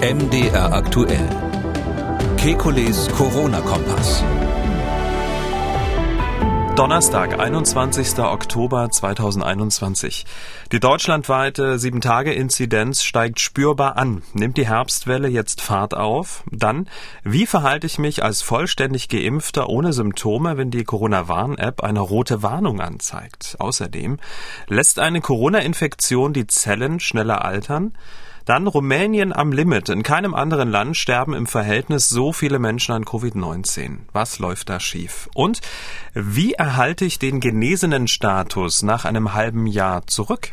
MDR aktuell. Kekules Corona-Kompass. Donnerstag, 21. Oktober 2021. Die deutschlandweite 7-Tage-Inzidenz steigt spürbar an. Nimmt die Herbstwelle jetzt Fahrt auf? Dann, wie verhalte ich mich als vollständig Geimpfter ohne Symptome, wenn die Corona-Warn-App eine rote Warnung anzeigt? Außerdem, lässt eine Corona-Infektion die Zellen schneller altern? Dann Rumänien am Limit. In keinem anderen Land sterben im Verhältnis so viele Menschen an Covid-19. Was läuft da schief? Und wie erhalte ich den genesenen Status nach einem halben Jahr zurück?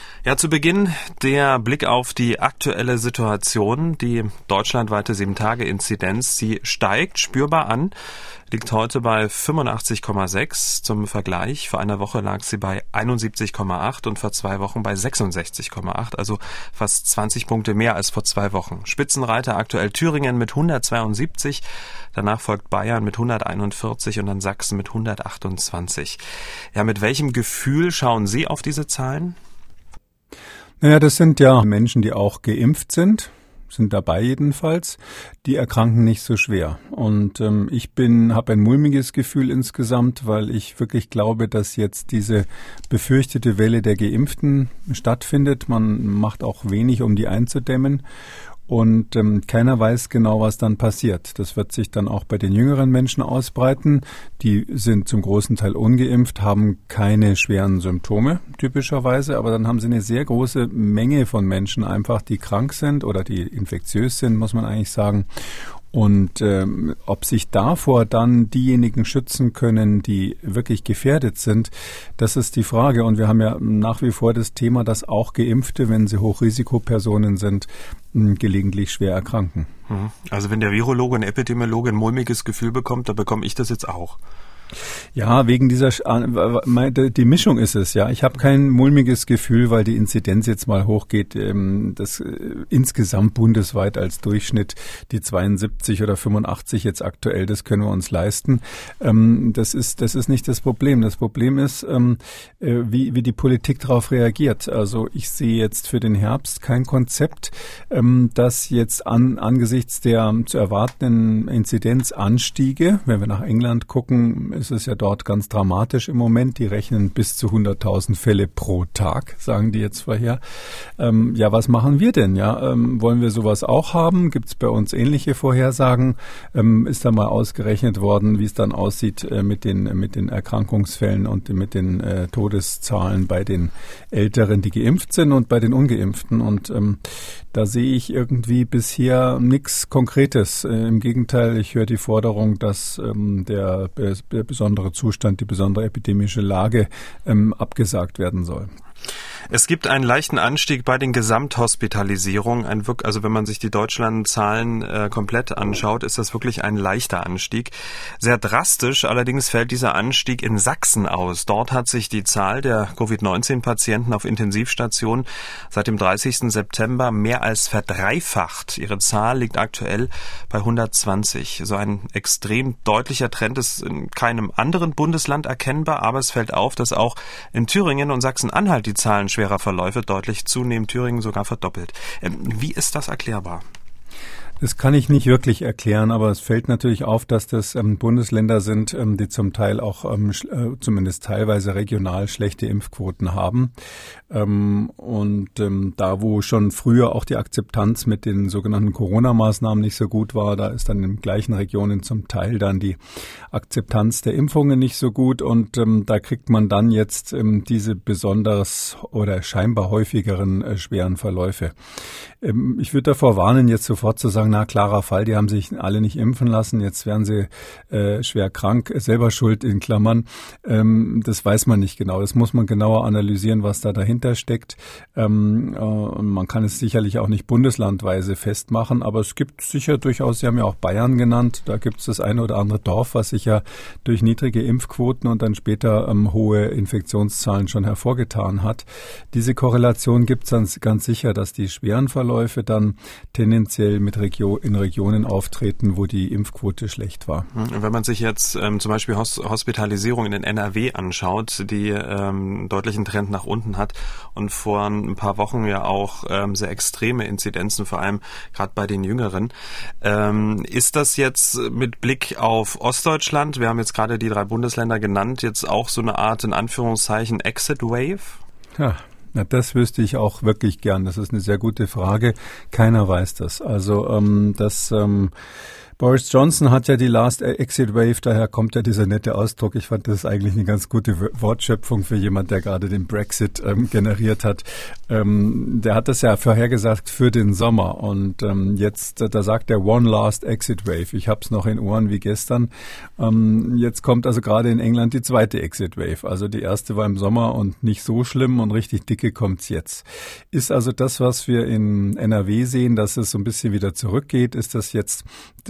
Ja, zu Beginn der Blick auf die aktuelle Situation. Die deutschlandweite 7-Tage-Inzidenz, sie steigt spürbar an, liegt heute bei 85,6. Zum Vergleich, vor einer Woche lag sie bei 71,8 und vor zwei Wochen bei 66,8, also fast 20 Punkte mehr als vor zwei Wochen. Spitzenreiter aktuell Thüringen mit 172, danach folgt Bayern mit 141 und dann Sachsen mit 128. Ja, mit welchem Gefühl schauen Sie auf diese Zahlen? Naja, das sind ja Menschen, die auch geimpft sind, sind dabei jedenfalls. Die erkranken nicht so schwer. Und ähm, ich bin, habe ein mulmiges Gefühl insgesamt, weil ich wirklich glaube, dass jetzt diese befürchtete Welle der Geimpften stattfindet. Man macht auch wenig, um die einzudämmen und ähm, keiner weiß genau, was dann passiert. Das wird sich dann auch bei den jüngeren Menschen ausbreiten. Die sind zum großen Teil ungeimpft, haben keine schweren Symptome typischerweise, aber dann haben sie eine sehr große Menge von Menschen einfach, die krank sind oder die infektiös sind, muss man eigentlich sagen. Und ähm, ob sich davor dann diejenigen schützen können, die wirklich gefährdet sind, das ist die Frage. Und wir haben ja nach wie vor das Thema, dass auch Geimpfte, wenn sie Hochrisikopersonen sind, gelegentlich schwer erkranken. Mhm. Also wenn der Virologe und Epidemiologe ein mulmiges Gefühl bekommt, dann bekomme ich das jetzt auch. Ja, wegen dieser die Mischung ist es ja. Ich habe kein mulmiges Gefühl, weil die Inzidenz jetzt mal hochgeht. Ähm, das äh, insgesamt bundesweit als Durchschnitt die 72 oder 85 jetzt aktuell, das können wir uns leisten. Ähm, das ist das ist nicht das Problem. Das Problem ist, ähm, äh, wie wie die Politik darauf reagiert. Also ich sehe jetzt für den Herbst kein Konzept, das jetzt an angesichts der zu erwartenden Inzidenzanstiege, wenn wir nach England gucken, ist es ja dort ganz dramatisch im Moment. Die rechnen bis zu 100.000 Fälle pro Tag, sagen die jetzt vorher. Ähm, ja, was machen wir denn? Ja, ähm, wollen wir sowas auch haben? Gibt es bei uns ähnliche Vorhersagen? Ähm, ist da mal ausgerechnet worden, wie es dann aussieht äh, mit den mit den Erkrankungsfällen und mit den äh, Todeszahlen bei den Älteren, die geimpft sind und bei den Ungeimpften? Und ähm, da sehe ich irgendwie bisher nichts Konkretes. Äh, Im Gegenteil, ich höre die Forderung, dass ähm, der, der besondere Zustand, die besondere epidemische Lage ähm, abgesagt werden soll. Es gibt einen leichten Anstieg bei den Gesamthospitalisierungen. Ein, also wenn man sich die Deutschland-Zahlen äh, komplett anschaut, ist das wirklich ein leichter Anstieg. Sehr drastisch allerdings fällt dieser Anstieg in Sachsen aus. Dort hat sich die Zahl der Covid-19-Patienten auf Intensivstationen seit dem 30. September mehr als verdreifacht. Ihre Zahl liegt aktuell bei 120. So ein extrem deutlicher Trend ist in keinem anderen Bundesland erkennbar, aber es fällt auf, dass auch in Thüringen und Sachsen-Anhalt die Zahlen schwerer Verläufe deutlich zunehmen, Thüringen sogar verdoppelt. Ähm, wie ist das erklärbar? Das kann ich nicht wirklich erklären, aber es fällt natürlich auf, dass das ähm, Bundesländer sind, ähm, die zum Teil auch ähm, äh, zumindest teilweise regional schlechte Impfquoten haben. Ähm, und ähm, da, wo schon früher auch die Akzeptanz mit den sogenannten Corona-Maßnahmen nicht so gut war, da ist dann in gleichen Regionen zum Teil dann die Akzeptanz der Impfungen nicht so gut. Und ähm, da kriegt man dann jetzt diese besonders oder scheinbar häufigeren äh, schweren Verläufe. ich würde davor warnen, jetzt sofort zu sagen, na klarer Fall, die haben sich alle nicht impfen lassen, jetzt werden sie äh, schwer krank, selber schuld in Klammern. Ähm, das weiß man nicht genau. Das muss man genauer analysieren, was da dahinter steckt. Ähm, äh, man kann es sicherlich auch nicht bundeslandweise festmachen, aber es gibt sicher durchaus, Sie haben ja auch Bayern genannt, da gibt es das eine oder andere Dorf, was sich ja durch niedrige Impfquoten und dann später ähm, hohe Infektionszahlen schon hervorgetan hat. Diese Korrelation gibt es ganz sicher, dass die schweren Verläufe dann tendenziell mit Regio in Regionen auftreten, wo die Impfquote schlecht war. Hm, wenn man sich jetzt ähm, zum Beispiel Hos Hospitalisierung in den NRW anschaut, die ähm, deutlichen Trend nach unten hat und vor ein paar Wochen ja auch ähm, sehr extreme Inzidenzen, vor allem gerade bei den Jüngeren. Ähm, ist das jetzt mit Blick auf Ostdeutschland, wir haben jetzt gerade die drei Bundesländer genannt, jetzt auch so eine Art in Anführungszeichen Exit Wave? Ja, na, das wüsste ich auch wirklich gern. Das ist eine sehr gute Frage. Keiner weiß das. Also ähm, das ähm, Boris Johnson hat ja die Last Exit Wave, daher kommt ja dieser nette Ausdruck. Ich fand das eigentlich eine ganz gute Wortschöpfung für jemand, der gerade den Brexit ähm, generiert hat. Ähm, der hat das ja vorhergesagt für den Sommer und ähm, jetzt, äh, da sagt er One Last Exit Wave. Ich habe es noch in Ohren wie gestern. Ähm, jetzt kommt also gerade in England die zweite Exit Wave. Also die erste war im Sommer und nicht so schlimm und richtig dicke kommt's jetzt. Ist also das, was wir in NRW sehen, dass es so ein bisschen wieder zurückgeht, ist das jetzt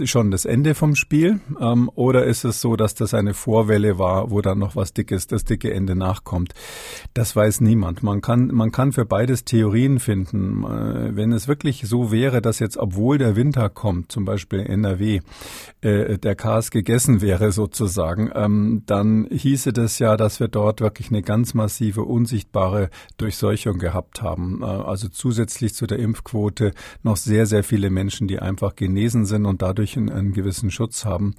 schon das Ende vom Spiel? Ähm, oder ist es so, dass das eine Vorwelle war, wo dann noch was Dickes, das dicke Ende nachkommt? Das weiß niemand. Man kann, man kann für beides Theorien finden. Äh, wenn es wirklich so wäre, dass jetzt, obwohl der Winter kommt, zum Beispiel NRW, äh, der Chaos gegessen wäre sozusagen, ähm, dann hieße das ja, dass wir dort wirklich eine ganz massive, unsichtbare Durchseuchung gehabt haben. Äh, also zusätzlich zu der Impfquote noch sehr, sehr viele Menschen, die einfach genesen sind und dadurch ein einen gewissen Schutz haben.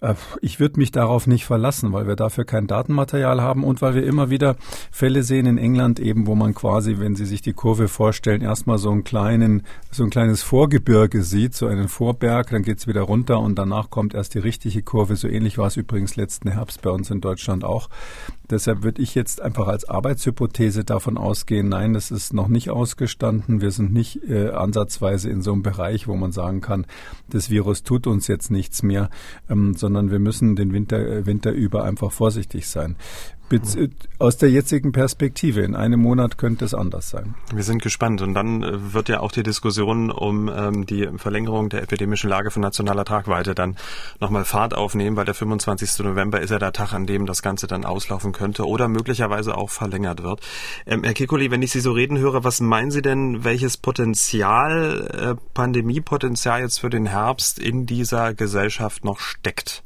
Äh, ich würde mich darauf nicht verlassen, weil wir dafür kein Datenmaterial haben und weil wir immer wieder Fälle sehen in England eben, wo man quasi, wenn Sie sich die Kurve vorstellen, erstmal so einen kleinen, so ein kleines Vorgebirge sieht, so einen Vorberg, dann geht's wieder runter und danach kommt erst die richtige Kurve. So ähnlich war es übrigens letzten Herbst bei uns in Deutschland auch. Deshalb würde ich jetzt einfach als Arbeitshypothese davon ausgehen, nein, das ist noch nicht ausgestanden. Wir sind nicht äh, ansatzweise in so einem Bereich, wo man sagen kann, das Virus tut uns jetzt nichts mehr, ähm, sondern wir müssen den Winter, äh, Winter über einfach vorsichtig sein aus der jetzigen Perspektive. In einem Monat könnte es anders sein. Wir sind gespannt. Und dann äh, wird ja auch die Diskussion um ähm, die Verlängerung der epidemischen Lage von nationaler Tragweite dann nochmal Fahrt aufnehmen, weil der 25. November ist ja der Tag, an dem das Ganze dann auslaufen könnte oder möglicherweise auch verlängert wird. Ähm, Herr Kikuli, wenn ich Sie so reden höre, was meinen Sie denn, welches Potenzial, äh, Pandemiepotenzial jetzt für den Herbst in dieser Gesellschaft noch steckt?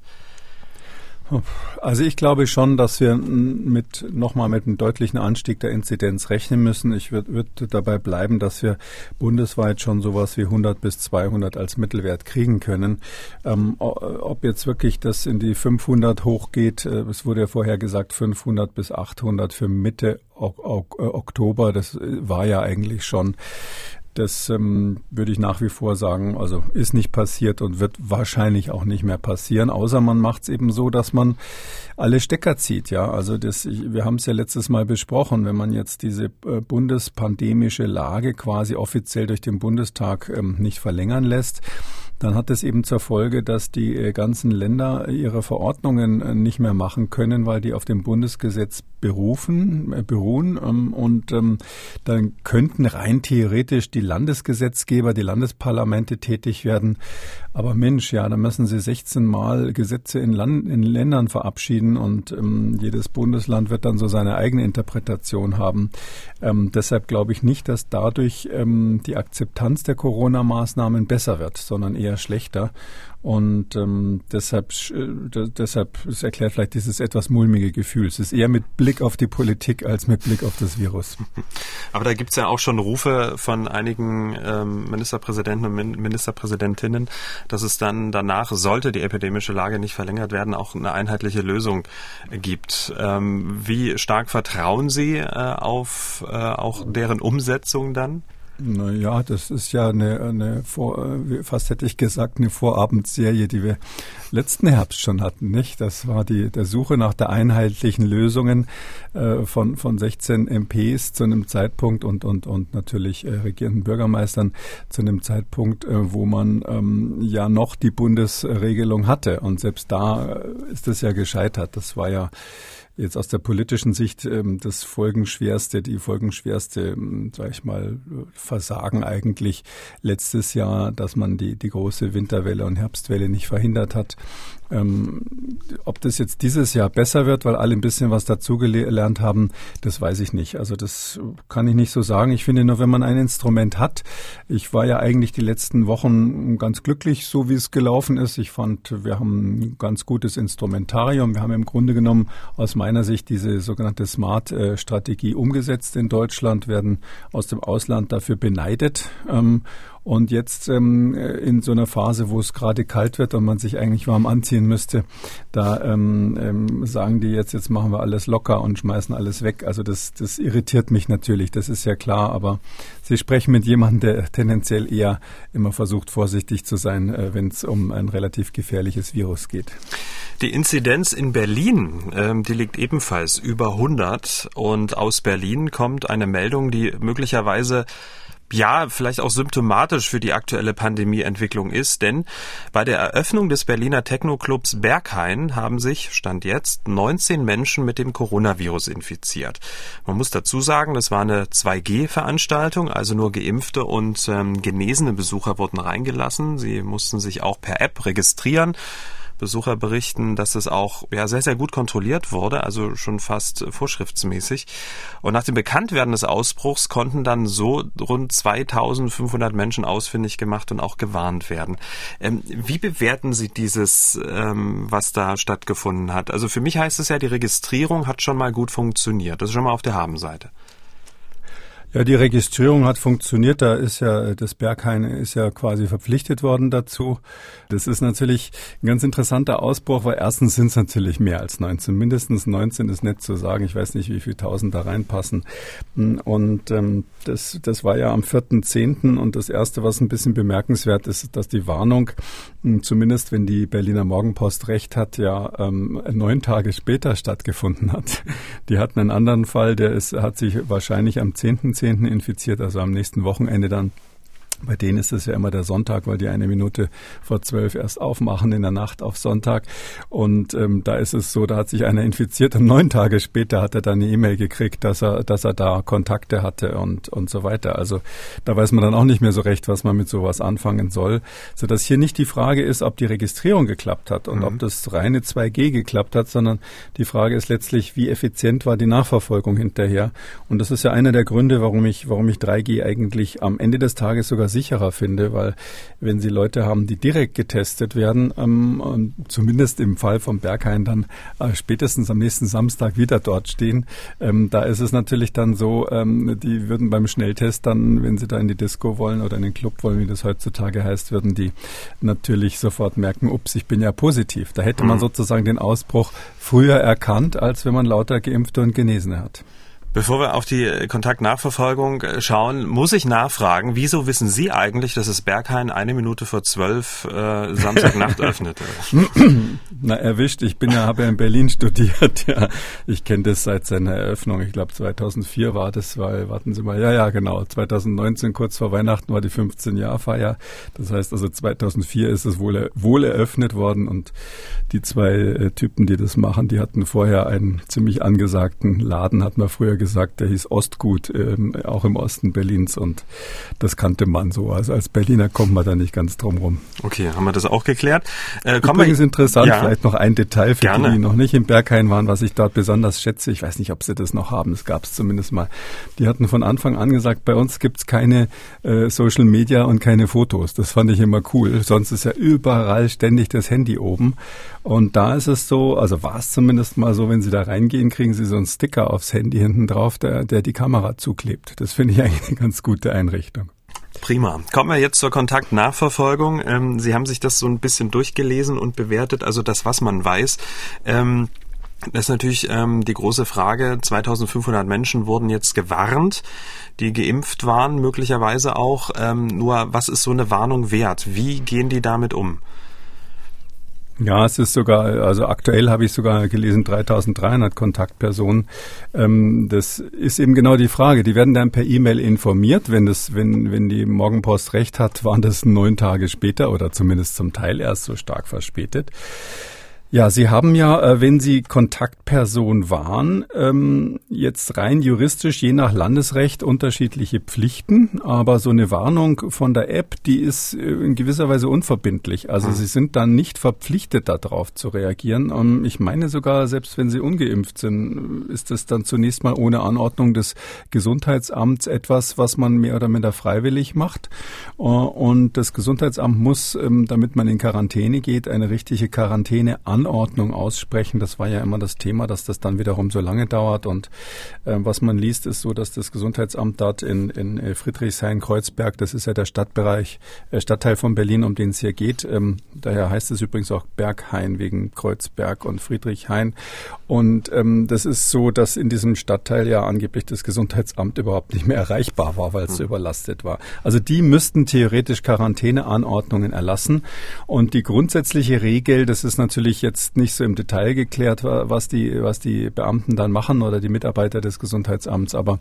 Also ich glaube schon, dass wir mit nochmal mit einem deutlichen Anstieg der Inzidenz rechnen müssen. Ich würde würd dabei bleiben, dass wir bundesweit schon sowas wie 100 bis 200 als Mittelwert kriegen können. Ähm, ob jetzt wirklich das in die 500 hochgeht, äh, es wurde ja vorher gesagt 500 bis 800 für Mitte Oktober, das war ja eigentlich schon das ähm, würde ich nach wie vor sagen, also ist nicht passiert und wird wahrscheinlich auch nicht mehr passieren, außer man macht es eben so, dass man alle Stecker zieht. Ja, also das, ich, wir haben es ja letztes Mal besprochen, wenn man jetzt diese äh, bundespandemische Lage quasi offiziell durch den Bundestag ähm, nicht verlängern lässt, dann hat es eben zur Folge, dass die äh, ganzen Länder ihre Verordnungen äh, nicht mehr machen können, weil die auf dem Bundesgesetz berufen, äh, beruhen. Ähm, und ähm, dann könnten rein theoretisch die Landesgesetzgeber, die Landesparlamente tätig werden. Aber Mensch, ja, da müssen sie 16 Mal Gesetze in, Land, in Ländern verabschieden und ähm, jedes Bundesland wird dann so seine eigene Interpretation haben. Ähm, deshalb glaube ich nicht, dass dadurch ähm, die Akzeptanz der Corona-Maßnahmen besser wird, sondern eher eher schlechter. Und ähm, deshalb, äh, deshalb, es erklärt vielleicht dieses etwas mulmige Gefühl. Es ist eher mit Blick auf die Politik als mit Blick auf das Virus. Aber da gibt es ja auch schon Rufe von einigen ähm, Ministerpräsidenten und Min Ministerpräsidentinnen, dass es dann danach, sollte die epidemische Lage nicht verlängert werden, auch eine einheitliche Lösung gibt. Ähm, wie stark vertrauen Sie äh, auf äh, auch deren Umsetzung dann? Naja, das ist ja eine, eine Vor, äh, fast hätte ich gesagt, eine Vorabendserie, die wir letzten Herbst schon hatten, nicht? Das war die der Suche nach der einheitlichen Lösungen äh, von von 16 MPs zu einem Zeitpunkt und und und natürlich äh, regierenden Bürgermeistern zu einem Zeitpunkt, äh, wo man ähm, ja noch die Bundesregelung hatte und selbst da äh, ist es ja gescheitert. Das war ja jetzt aus der politischen Sicht ähm, das folgenschwerste, die folgenschwerste, ähm, sag ich mal, Versagen eigentlich letztes Jahr, dass man die, die große Winterwelle und Herbstwelle nicht verhindert hat. Ähm, ob das jetzt dieses Jahr besser wird, weil alle ein bisschen was dazugelernt haben, das weiß ich nicht. Also das kann ich nicht so sagen. Ich finde nur, wenn man ein Instrument hat, ich war ja eigentlich die letzten Wochen ganz glücklich, so wie es gelaufen ist. Ich fand, wir haben ein ganz gutes Instrumentarium. Wir haben im Grunde genommen aus meiner Sicht diese sogenannte Smart-Strategie umgesetzt in Deutschland, werden aus dem Ausland dafür beneidet. Ähm, und jetzt ähm, in so einer Phase, wo es gerade kalt wird und man sich eigentlich warm anziehen müsste, da ähm, ähm, sagen die jetzt, jetzt machen wir alles locker und schmeißen alles weg. Also das, das irritiert mich natürlich, das ist ja klar, aber Sie sprechen mit jemandem, der tendenziell eher immer versucht, vorsichtig zu sein, äh, wenn es um ein relativ gefährliches Virus geht. Die Inzidenz in Berlin, ähm, die liegt ebenfalls über 100 und aus Berlin kommt eine Meldung, die möglicherweise ja, vielleicht auch symptomatisch für die aktuelle Pandemieentwicklung ist, denn bei der Eröffnung des Berliner Techno-Clubs Berghain haben sich, Stand jetzt, 19 Menschen mit dem Coronavirus infiziert. Man muss dazu sagen, das war eine 2G-Veranstaltung, also nur geimpfte und ähm, genesene Besucher wurden reingelassen. Sie mussten sich auch per App registrieren. Besucher berichten, dass es auch ja, sehr, sehr gut kontrolliert wurde, also schon fast vorschriftsmäßig. Und nach dem Bekanntwerden des Ausbruchs konnten dann so rund 2500 Menschen ausfindig gemacht und auch gewarnt werden. Ähm, wie bewerten Sie dieses, ähm, was da stattgefunden hat? Also für mich heißt es ja, die Registrierung hat schon mal gut funktioniert. Das ist schon mal auf der Habenseite. Ja, die Registrierung hat funktioniert. Da ist ja das Berghain ist ja quasi verpflichtet worden dazu. Das ist natürlich ein ganz interessanter Ausbruch, weil erstens sind es natürlich mehr als 19. Mindestens 19 ist nett zu sagen. Ich weiß nicht, wie viele tausend da reinpassen. Und ähm, das, das war ja am 4.10. Und das Erste, was ein bisschen bemerkenswert ist, dass die Warnung, hm, zumindest wenn die Berliner Morgenpost recht hat, ja ähm, neun Tage später stattgefunden hat. Die hatten einen anderen Fall, der ist, hat sich wahrscheinlich am 10.10 infiziert, also am nächsten Wochenende dann bei denen ist es ja immer der Sonntag, weil die eine Minute vor zwölf erst aufmachen in der Nacht auf Sonntag. Und ähm, da ist es so, da hat sich einer infiziert und neun Tage später hat er dann eine E-Mail gekriegt, dass er, dass er da Kontakte hatte und, und so weiter. Also da weiß man dann auch nicht mehr so recht, was man mit sowas anfangen soll. Sodass hier nicht die Frage ist, ob die Registrierung geklappt hat und mhm. ob das reine 2G geklappt hat, sondern die Frage ist letztlich, wie effizient war die Nachverfolgung hinterher. Und das ist ja einer der Gründe, warum ich, warum ich 3G eigentlich am Ende des Tages sogar sicherer finde, weil wenn Sie Leute haben, die direkt getestet werden, ähm, zumindest im Fall von Berghain dann äh, spätestens am nächsten Samstag wieder dort stehen, ähm, da ist es natürlich dann so, ähm, die würden beim Schnelltest dann, wenn sie da in die Disco wollen oder in den Club wollen, wie das heutzutage heißt, würden die natürlich sofort merken, ups, ich bin ja positiv. Da hätte man mhm. sozusagen den Ausbruch früher erkannt, als wenn man lauter Geimpfte und Genesene hat. Bevor wir auf die Kontaktnachverfolgung äh, schauen, muss ich nachfragen, wieso wissen Sie eigentlich, dass es Berghain eine Minute vor zwölf äh, Samstagnacht öffnete? Na, erwischt. Ich bin ja, habe ja in Berlin studiert. Ja, ich kenne das seit seiner Eröffnung. Ich glaube 2004 war das, weil, warten Sie mal, ja, ja, genau. 2019, kurz vor Weihnachten, war die 15-Jahr-Feier. Das heißt also 2004 ist es wohl, wohl eröffnet worden und die zwei äh, Typen, die das machen, die hatten vorher einen ziemlich angesagten Laden, hat man früher gesagt, gesagt, der hieß Ostgut, ähm, auch im Osten Berlins und das kannte man so. Also als Berliner kommt man da nicht ganz drum rum. Okay, haben wir das auch geklärt. Äh, Übrigens interessant, ja, vielleicht noch ein Detail für gerne. die, die noch nicht im Berghain waren, was ich dort besonders schätze. Ich weiß nicht, ob sie das noch haben, es gab es zumindest mal. Die hatten von Anfang an gesagt, bei uns gibt es keine äh, Social Media und keine Fotos. Das fand ich immer cool. Sonst ist ja überall ständig das Handy oben. Und da ist es so, also war es zumindest mal so, wenn Sie da reingehen, kriegen Sie so einen Sticker aufs Handy hinten drauf, der, der die Kamera zuklebt. Das finde ich eigentlich eine ganz gute Einrichtung. Prima. Kommen wir jetzt zur Kontaktnachverfolgung. Ähm, Sie haben sich das so ein bisschen durchgelesen und bewertet, also das, was man weiß. Ähm, Das ist natürlich ähm, die große Frage. 2500 Menschen wurden jetzt gewarnt, die geimpft waren, möglicherweise auch. Ähm, nur, was ist so eine Warnung wert? Wie gehen die damit um? Ja, es ist sogar, also aktuell habe ich sogar gelesen, 3300 Kontaktpersonen. Ähm, das ist eben genau die Frage. Die werden dann per E-Mail informiert. Wenn das, wenn, wenn die Morgenpost recht hat, waren das neun Tage später oder zumindest zum Teil erst so stark verspätet. Ja, Sie haben ja, äh, wenn Sie Kontaktperson waren, ähm, jetzt rein juristisch je nach Landesrecht unterschiedliche Pflichten, aber so eine Warnung von der App, die ist äh, in gewisser Weise unverbindlich. Also hm. Sie sind dann nicht verpflichtet, darauf zu reagieren. Ähm, ich meine sogar, selbst wenn Sie ungeimpft sind, ist das dann zunächst mal ohne Anordnung des Gesundheitsamts etwas, was man mehr oder minder freiwillig macht. Äh, und das Gesundheitsamt muss, ähm, damit man in Quarantäne geht, eine richtige Quarantäne Anordnung aussprechen. Das war ja immer das Thema, dass das dann wiederum so lange dauert. Und äh, was man liest, ist so, dass das Gesundheitsamt dort in, in äh, Friedrichshain-Kreuzberg, das ist ja der Stadtbereich, äh, Stadtteil von Berlin, um den es hier geht. Ähm, daher heißt es übrigens auch Berghain wegen Kreuzberg und Friedrichshain. Und ähm, das ist so, dass in diesem Stadtteil ja angeblich das Gesundheitsamt überhaupt nicht mehr erreichbar war, weil es so hm. überlastet war. Also die müssten theoretisch Quarantäneanordnungen erlassen. Und die grundsätzliche Regel, das ist natürlich jetzt nicht so im Detail geklärt, was die, was die Beamten dann machen oder die Mitarbeiter des Gesundheitsamts. Aber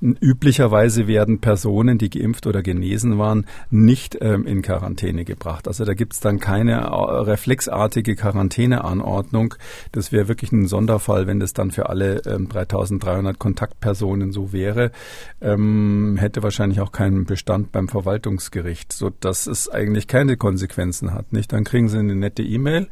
üblicherweise werden Personen, die geimpft oder genesen waren, nicht ähm, in Quarantäne gebracht. Also da gibt es dann keine äh, reflexartige Quarantäneanordnung. Das wäre wirklich ein Sonderfall, wenn das dann für alle ähm, 3300 Kontaktpersonen so wäre. Ähm, hätte wahrscheinlich auch keinen Bestand beim Verwaltungsgericht, so dass es eigentlich keine Konsequenzen hat. Nicht? Dann kriegen sie eine nette E-Mail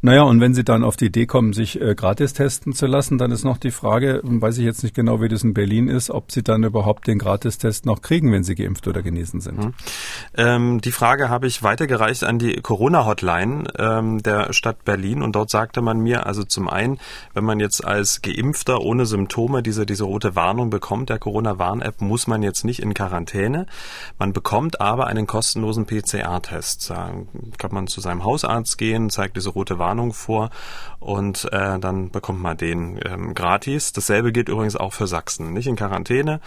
naja, und wenn Sie dann auf die Idee kommen, sich äh, gratis testen zu lassen, dann ist noch die Frage, weiß ich jetzt nicht genau, wie das in Berlin ist, ob Sie dann überhaupt den Gratistest noch kriegen, wenn Sie geimpft oder genesen sind. Mhm. Ähm, die Frage habe ich weitergereicht an die Corona-Hotline ähm, der Stadt Berlin und dort sagte man mir, also zum einen, wenn man jetzt als Geimpfter ohne Symptome diese, diese rote Warnung bekommt, der Corona-Warn-App, muss man jetzt nicht in Quarantäne. Man bekommt aber einen kostenlosen PCR-Test. Da kann man zu seinem Hausarzt gehen, zeigt diese rote Warnung Warnung vor und äh, dann bekommt man den ähm, gratis. Dasselbe gilt übrigens auch für Sachsen. Nicht in Quarantäne,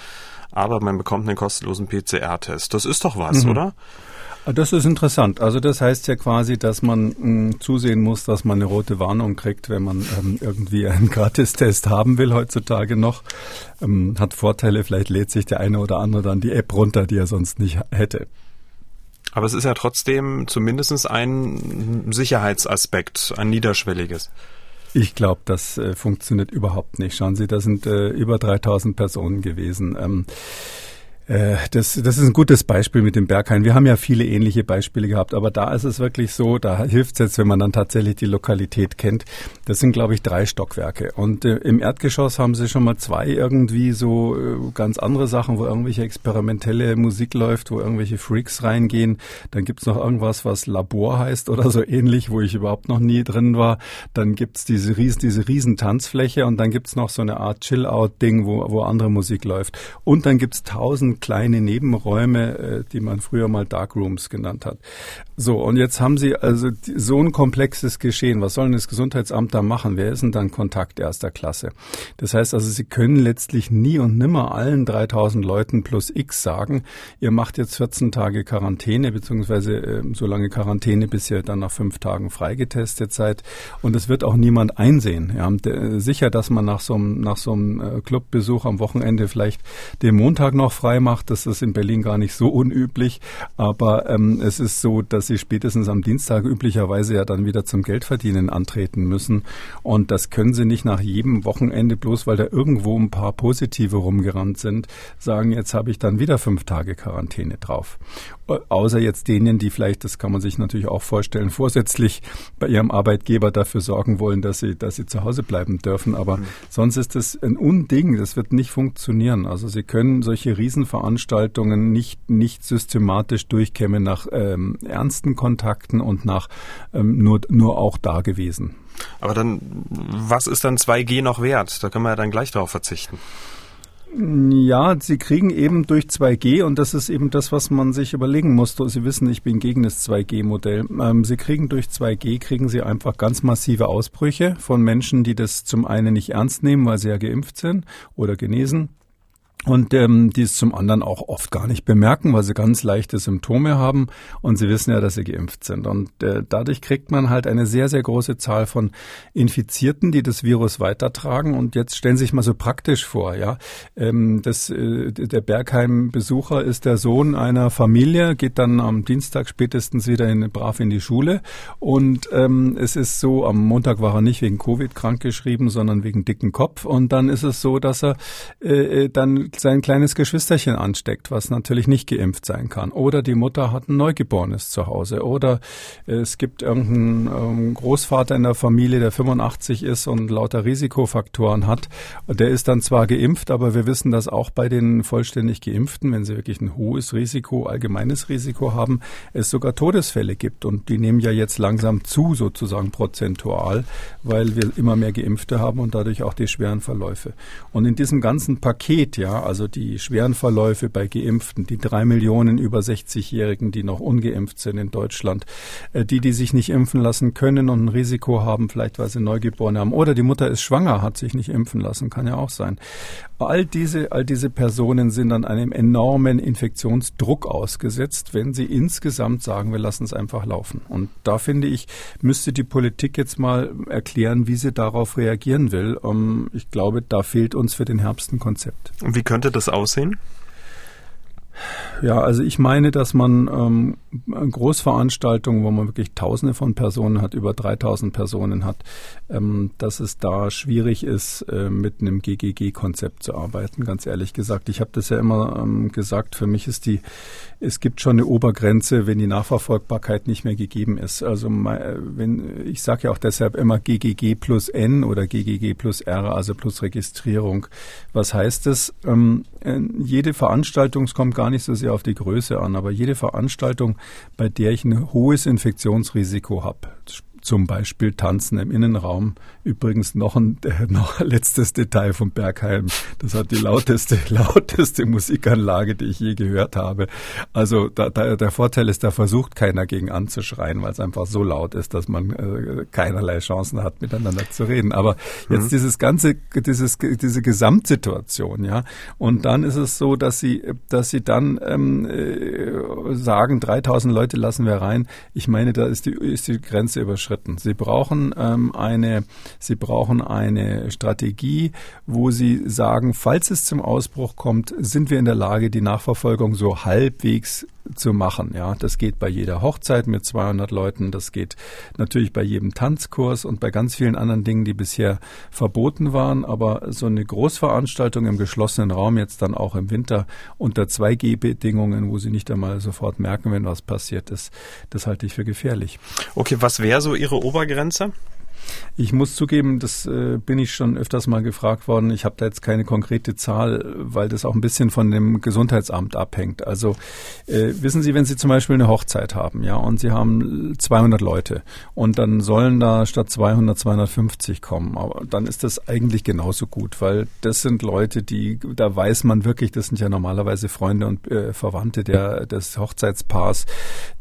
aber man bekommt einen kostenlosen PCR-Test. Das ist doch was, mhm. oder? Das ist interessant. Also das heißt ja quasi, dass man mh, hm, zusehen muss, dass man eine rote Warnung kriegt, wenn man ähm, irgendwie einen Gratistest haben will heutzutage noch. Ähm, hat Vorteile, vielleicht lädt sich der eine oder andere dann die App runter, die er sonst nicht hätte. Aber es ist ja trotzdem zumindest ein Sicherheitsaspekt, ein niederschwelliges. Ich glaube, das äh, funktioniert überhaupt nicht. Schauen Sie, da sind äh, über 3000 Personen gewesen. Ähm, äh, das, das ist ein gutes Beispiel mit dem Berghain. Wir haben ja viele ähnliche Beispiele gehabt, aber da ist es wirklich so, da hilft es jetzt, wenn man dann tatsächlich die Lokalität kennt. Das sind, glaube ich, drei Stockwerke. Und äh, im Erdgeschoss haben sie schon mal zwei irgendwie so äh, ganz andere Sachen, wo irgendwelche experimentelle Musik läuft, wo irgendwelche Freaks reingehen. Dann gibt's noch irgendwas, was Labor heißt oder so ähnlich, wo ich überhaupt noch nie drin war. Dann gibt's diese riesen, diese riesen Tanzfläche und dann gibt's noch so eine Art Chill-Out-Ding, wo, wo andere Musik läuft. Und dann gibt's tausend kleine Nebenräume, äh, die man früher mal Darkrooms genannt hat. So, und jetzt haben Sie also so ein komplexes Geschehen. Was soll denn das Gesundheitsamt da machen? Wer ist denn dann Kontakt erster Klasse? Das heißt also, Sie können letztlich nie und nimmer allen 3000 Leuten plus X sagen, ihr macht jetzt 14 Tage Quarantäne, beziehungsweise äh, so lange Quarantäne, bis ihr dann nach fünf Tagen freigetestet seid. Und es wird auch niemand einsehen. Ja, äh, sicher, dass man nach so einem, nach so äh, Clubbesuch am Wochenende vielleicht den Montag noch frei macht. Das ist in Berlin gar nicht so unüblich. Aber ähm, es ist so, dass sie spätestens am Dienstag üblicherweise ja dann wieder zum Geldverdienen antreten müssen. Und das können sie nicht nach jedem Wochenende, bloß weil da irgendwo ein paar Positive rumgerannt sind, sagen, jetzt habe ich dann wieder fünf Tage Quarantäne drauf. Außer jetzt denen, die vielleicht, das kann man sich natürlich auch vorstellen, vorsätzlich bei ihrem Arbeitgeber dafür sorgen wollen, dass sie, dass sie zu Hause bleiben dürfen. Aber mhm. sonst ist das ein Unding. Das wird nicht funktionieren. Also sie können solche Riesenveranstaltungen nicht, nicht systematisch durchkämmen nach ähm, ernsten Kontakten und nach ähm, nur, nur auch da gewesen. Aber dann, was ist dann 2G noch wert? Da können wir ja dann gleich darauf verzichten. Ja, sie kriegen eben durch 2G und das ist eben das, was man sich überlegen muss. Sie wissen, ich bin gegen das 2G-Modell. Ähm, sie kriegen durch 2G kriegen sie einfach ganz massive Ausbrüche von Menschen, die das zum einen nicht ernst nehmen, weil sie ja geimpft sind oder genesen und ähm, die es zum anderen auch oft gar nicht bemerken, weil sie ganz leichte Symptome haben und sie wissen ja, dass sie geimpft sind. Und äh, dadurch kriegt man halt eine sehr, sehr große Zahl von Infizierten, die das Virus weitertragen. Und jetzt stellen Sie sich mal so praktisch vor, ja, ähm, das, äh, der Bergheim-Besucher ist der Sohn einer Familie, geht dann am Dienstag spätestens wieder in, brav in die Schule. Und ähm, es ist so, am Montag war er nicht wegen Covid krankgeschrieben, sondern wegen dicken Kopf. Und dann ist es so, dass er äh, dann sein kleines Geschwisterchen ansteckt, was natürlich nicht geimpft sein kann. Oder die Mutter hat ein Neugeborenes zu Hause. Oder es gibt irgendeinen ähm, Großvater in der Familie, der 85 ist und lauter Risikofaktoren hat. Der ist dann zwar geimpft, aber wir wissen, dass auch bei den vollständig Geimpften, wenn sie wirklich ein hohes Risiko, allgemeines Risiko haben, es sogar Todesfälle gibt. Und die nehmen ja jetzt langsam zu, sozusagen prozentual, weil wir immer mehr Geimpfte haben und dadurch auch die schweren Verläufe. Und in diesem ganzen Paket, ja, also die schweren Verläufe bei Geimpften, die drei Millionen über 60-Jährigen, die noch ungeimpft sind in Deutschland, äh, die, die sich nicht impfen lassen können und ein Risiko haben, vielleicht weil sie Neugeborene haben, oder die Mutter ist schwanger, hat sich nicht impfen lassen, kann ja auch sein. All diese, all diese Personen sind an einem enormen Infektionsdruck ausgesetzt, wenn sie insgesamt sagen, wir lassen es einfach laufen. Und da finde ich, müsste die Politik jetzt mal erklären, wie sie darauf reagieren will. Ich glaube, da fehlt uns für den Herbst ein Konzept. Wie könnte das aussehen? Ja, also ich meine, dass man ähm, Großveranstaltungen, wo man wirklich Tausende von Personen hat, über 3000 Personen hat, ähm, dass es da schwierig ist, äh, mit einem GGG-Konzept zu arbeiten. Ganz ehrlich gesagt, ich habe das ja immer ähm, gesagt. Für mich ist die, es gibt schon eine Obergrenze, wenn die Nachverfolgbarkeit nicht mehr gegeben ist. Also wenn ich sage ja auch deshalb immer GGG plus N oder GGG plus R, also plus Registrierung. Was heißt das? Ähm, äh, jede Veranstaltung, es kommt gar nicht so sehr auf die Größe an, aber jede Veranstaltung, bei der ich ein hohes Infektionsrisiko habe, zum Beispiel Tanzen im Innenraum. Übrigens noch ein äh, noch ein letztes Detail vom Bergheim. Das hat die lauteste, lauteste Musikanlage, die ich je gehört habe. Also da, da, der Vorteil ist, da versucht keiner gegen anzuschreien, weil es einfach so laut ist, dass man äh, keinerlei Chancen hat, miteinander zu reden. Aber jetzt mhm. dieses ganze, dieses, diese Gesamtsituation, ja. Und dann ist es so, dass sie, dass sie dann ähm, äh, sagen, 3000 Leute lassen wir rein. Ich meine, da ist die, ist die Grenze überschritten Schritten. Sie brauchen ähm, eine, Sie brauchen eine Strategie, wo Sie sagen, falls es zum Ausbruch kommt, sind wir in der Lage, die Nachverfolgung so halbwegs zu machen. Ja, das geht bei jeder Hochzeit mit 200 Leuten, das geht natürlich bei jedem Tanzkurs und bei ganz vielen anderen Dingen, die bisher verboten waren. Aber so eine Großveranstaltung im geschlossenen Raum jetzt dann auch im Winter unter 2G-Bedingungen, wo Sie nicht einmal sofort merken, wenn was passiert ist, das halte ich für gefährlich. Okay, was wäre so Ihre Obergrenze? Ich muss zugeben, das äh, bin ich schon öfters mal gefragt worden. Ich habe da jetzt keine konkrete Zahl, weil das auch ein bisschen von dem Gesundheitsamt abhängt. Also äh, wissen Sie, wenn Sie zum Beispiel eine Hochzeit haben, ja, und Sie haben 200 Leute und dann sollen da statt 200 250 kommen, aber dann ist das eigentlich genauso gut, weil das sind Leute, die, da weiß man wirklich, das sind ja normalerweise Freunde und äh, Verwandte der, des Hochzeitspaars,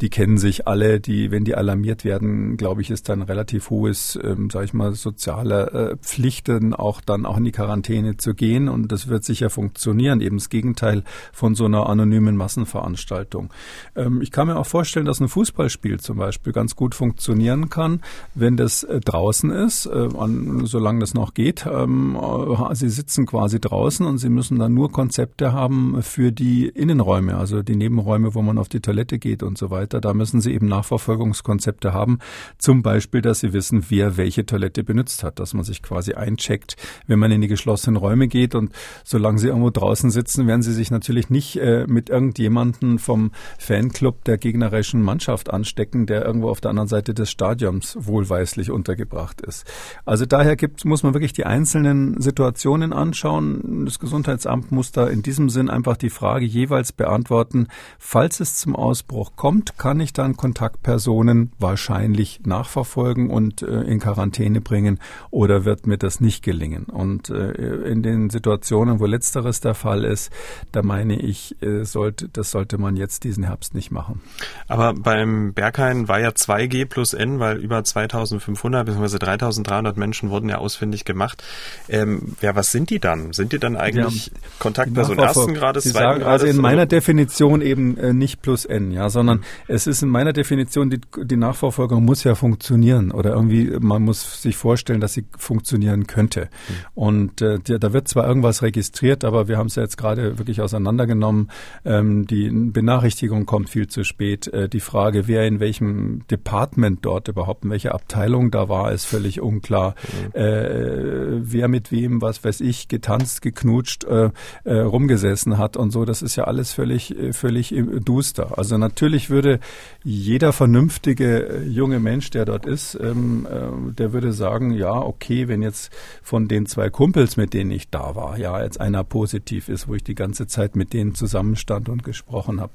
die kennen sich alle, die, wenn die alarmiert werden, glaube ich, ist dann relativ hohes äh, ähm, sage ich mal, soziale äh, Pflichten, auch dann auch in die Quarantäne zu gehen. Und das wird sicher funktionieren, eben das Gegenteil von so einer anonymen Massenveranstaltung. Ähm, ich kann mir auch vorstellen, dass ein Fußballspiel zum Beispiel ganz gut funktionieren kann, wenn das äh, draußen ist, äh, an, solange das noch geht. Ähm, äh, sie sitzen quasi draußen und sie müssen dann nur Konzepte haben für die Innenräume, also die Nebenräume, wo man auf die Toilette geht und so weiter. Da müssen sie eben Nachverfolgungskonzepte haben. Zum Beispiel, dass sie wissen, wer welche Toilette benutzt hat, dass man sich quasi eincheckt, wenn man in die geschlossenen Räume geht. Und solange sie irgendwo draußen sitzen, werden sie sich natürlich nicht äh, mit irgendjemanden vom Fanclub der gegnerischen Mannschaft anstecken, der irgendwo auf der anderen Seite des Stadions wohlweislich untergebracht ist. Also daher gibt, muss man wirklich die einzelnen Situationen anschauen. Das Gesundheitsamt muss da in diesem Sinn einfach die Frage jeweils beantworten, falls es zum Ausbruch kommt, kann ich dann Kontaktpersonen wahrscheinlich nachverfolgen und äh, in Quarantäne bringen oder wird mir das nicht gelingen? Und äh, in den Situationen, wo letzteres der Fall ist, da meine ich, äh, sollte, das sollte man jetzt diesen Herbst nicht machen. Aber beim Berghain war ja 2G plus N, weil über 2500 bzw. 3300 Menschen wurden ja ausfindig gemacht. Ähm, ja, was sind die dann? Sind die dann eigentlich ja, Kontaktperson ersten Grades, Sie zweiten sagen, Grades? Also in meiner Definition eben äh, nicht plus N, ja, sondern mhm. es ist in meiner Definition, die, die Nachverfolgung muss ja funktionieren oder irgendwie, man muss sich vorstellen, dass sie funktionieren könnte. Mhm. Und äh, da wird zwar irgendwas registriert, aber wir haben es ja jetzt gerade wirklich auseinandergenommen. Ähm, die Benachrichtigung kommt viel zu spät. Äh, die Frage, wer in welchem Department dort überhaupt, in welcher Abteilung da war, ist völlig unklar. Mhm. Äh, wer mit wem, was weiß ich, getanzt, geknutscht, äh, äh, rumgesessen hat und so, das ist ja alles völlig, äh, völlig duster. Also natürlich würde jeder vernünftige äh, junge Mensch, der dort ist, ähm, äh, der würde sagen, ja, okay, wenn jetzt von den zwei Kumpels, mit denen ich da war, ja, jetzt einer positiv ist, wo ich die ganze Zeit mit denen zusammenstand und gesprochen habe,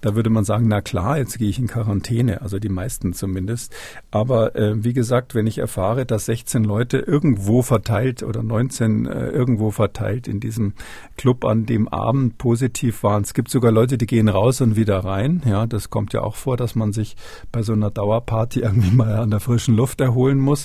da würde man sagen, na klar, jetzt gehe ich in Quarantäne, also die meisten zumindest. Aber äh, wie gesagt, wenn ich erfahre, dass 16 Leute irgendwo verteilt oder 19 äh, irgendwo verteilt in diesem Club an dem Abend positiv waren, es gibt sogar Leute, die gehen raus und wieder rein. Ja, das kommt ja auch vor, dass man sich bei so einer Dauerparty irgendwie mal an der frischen Luft erholen muss.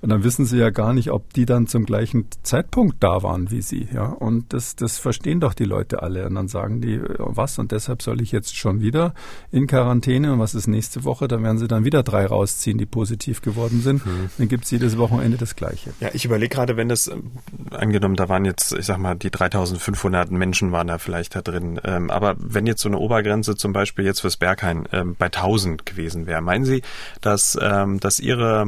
Und dann wissen sie ja gar nicht, ob die dann zum gleichen Zeitpunkt da waren wie sie. Ja, und das, das verstehen doch die Leute alle. Und dann sagen die, äh, was? Und deshalb soll ich jetzt schon wieder in Quarantäne. Und was ist nächste Woche? Dann werden sie dann wieder drei rausziehen, die positiv geworden sind. Mhm. Dann gibt's jedes Wochenende das Gleiche. Ja, ich überlege gerade, wenn das, ähm, angenommen, da waren jetzt, ich sag mal, die 3500 Menschen waren da vielleicht da drin. Ähm, aber wenn jetzt so eine Obergrenze zum Beispiel jetzt fürs Berghain ähm, bei 1000 gewesen wäre, meinen Sie, dass, ähm, dass Ihre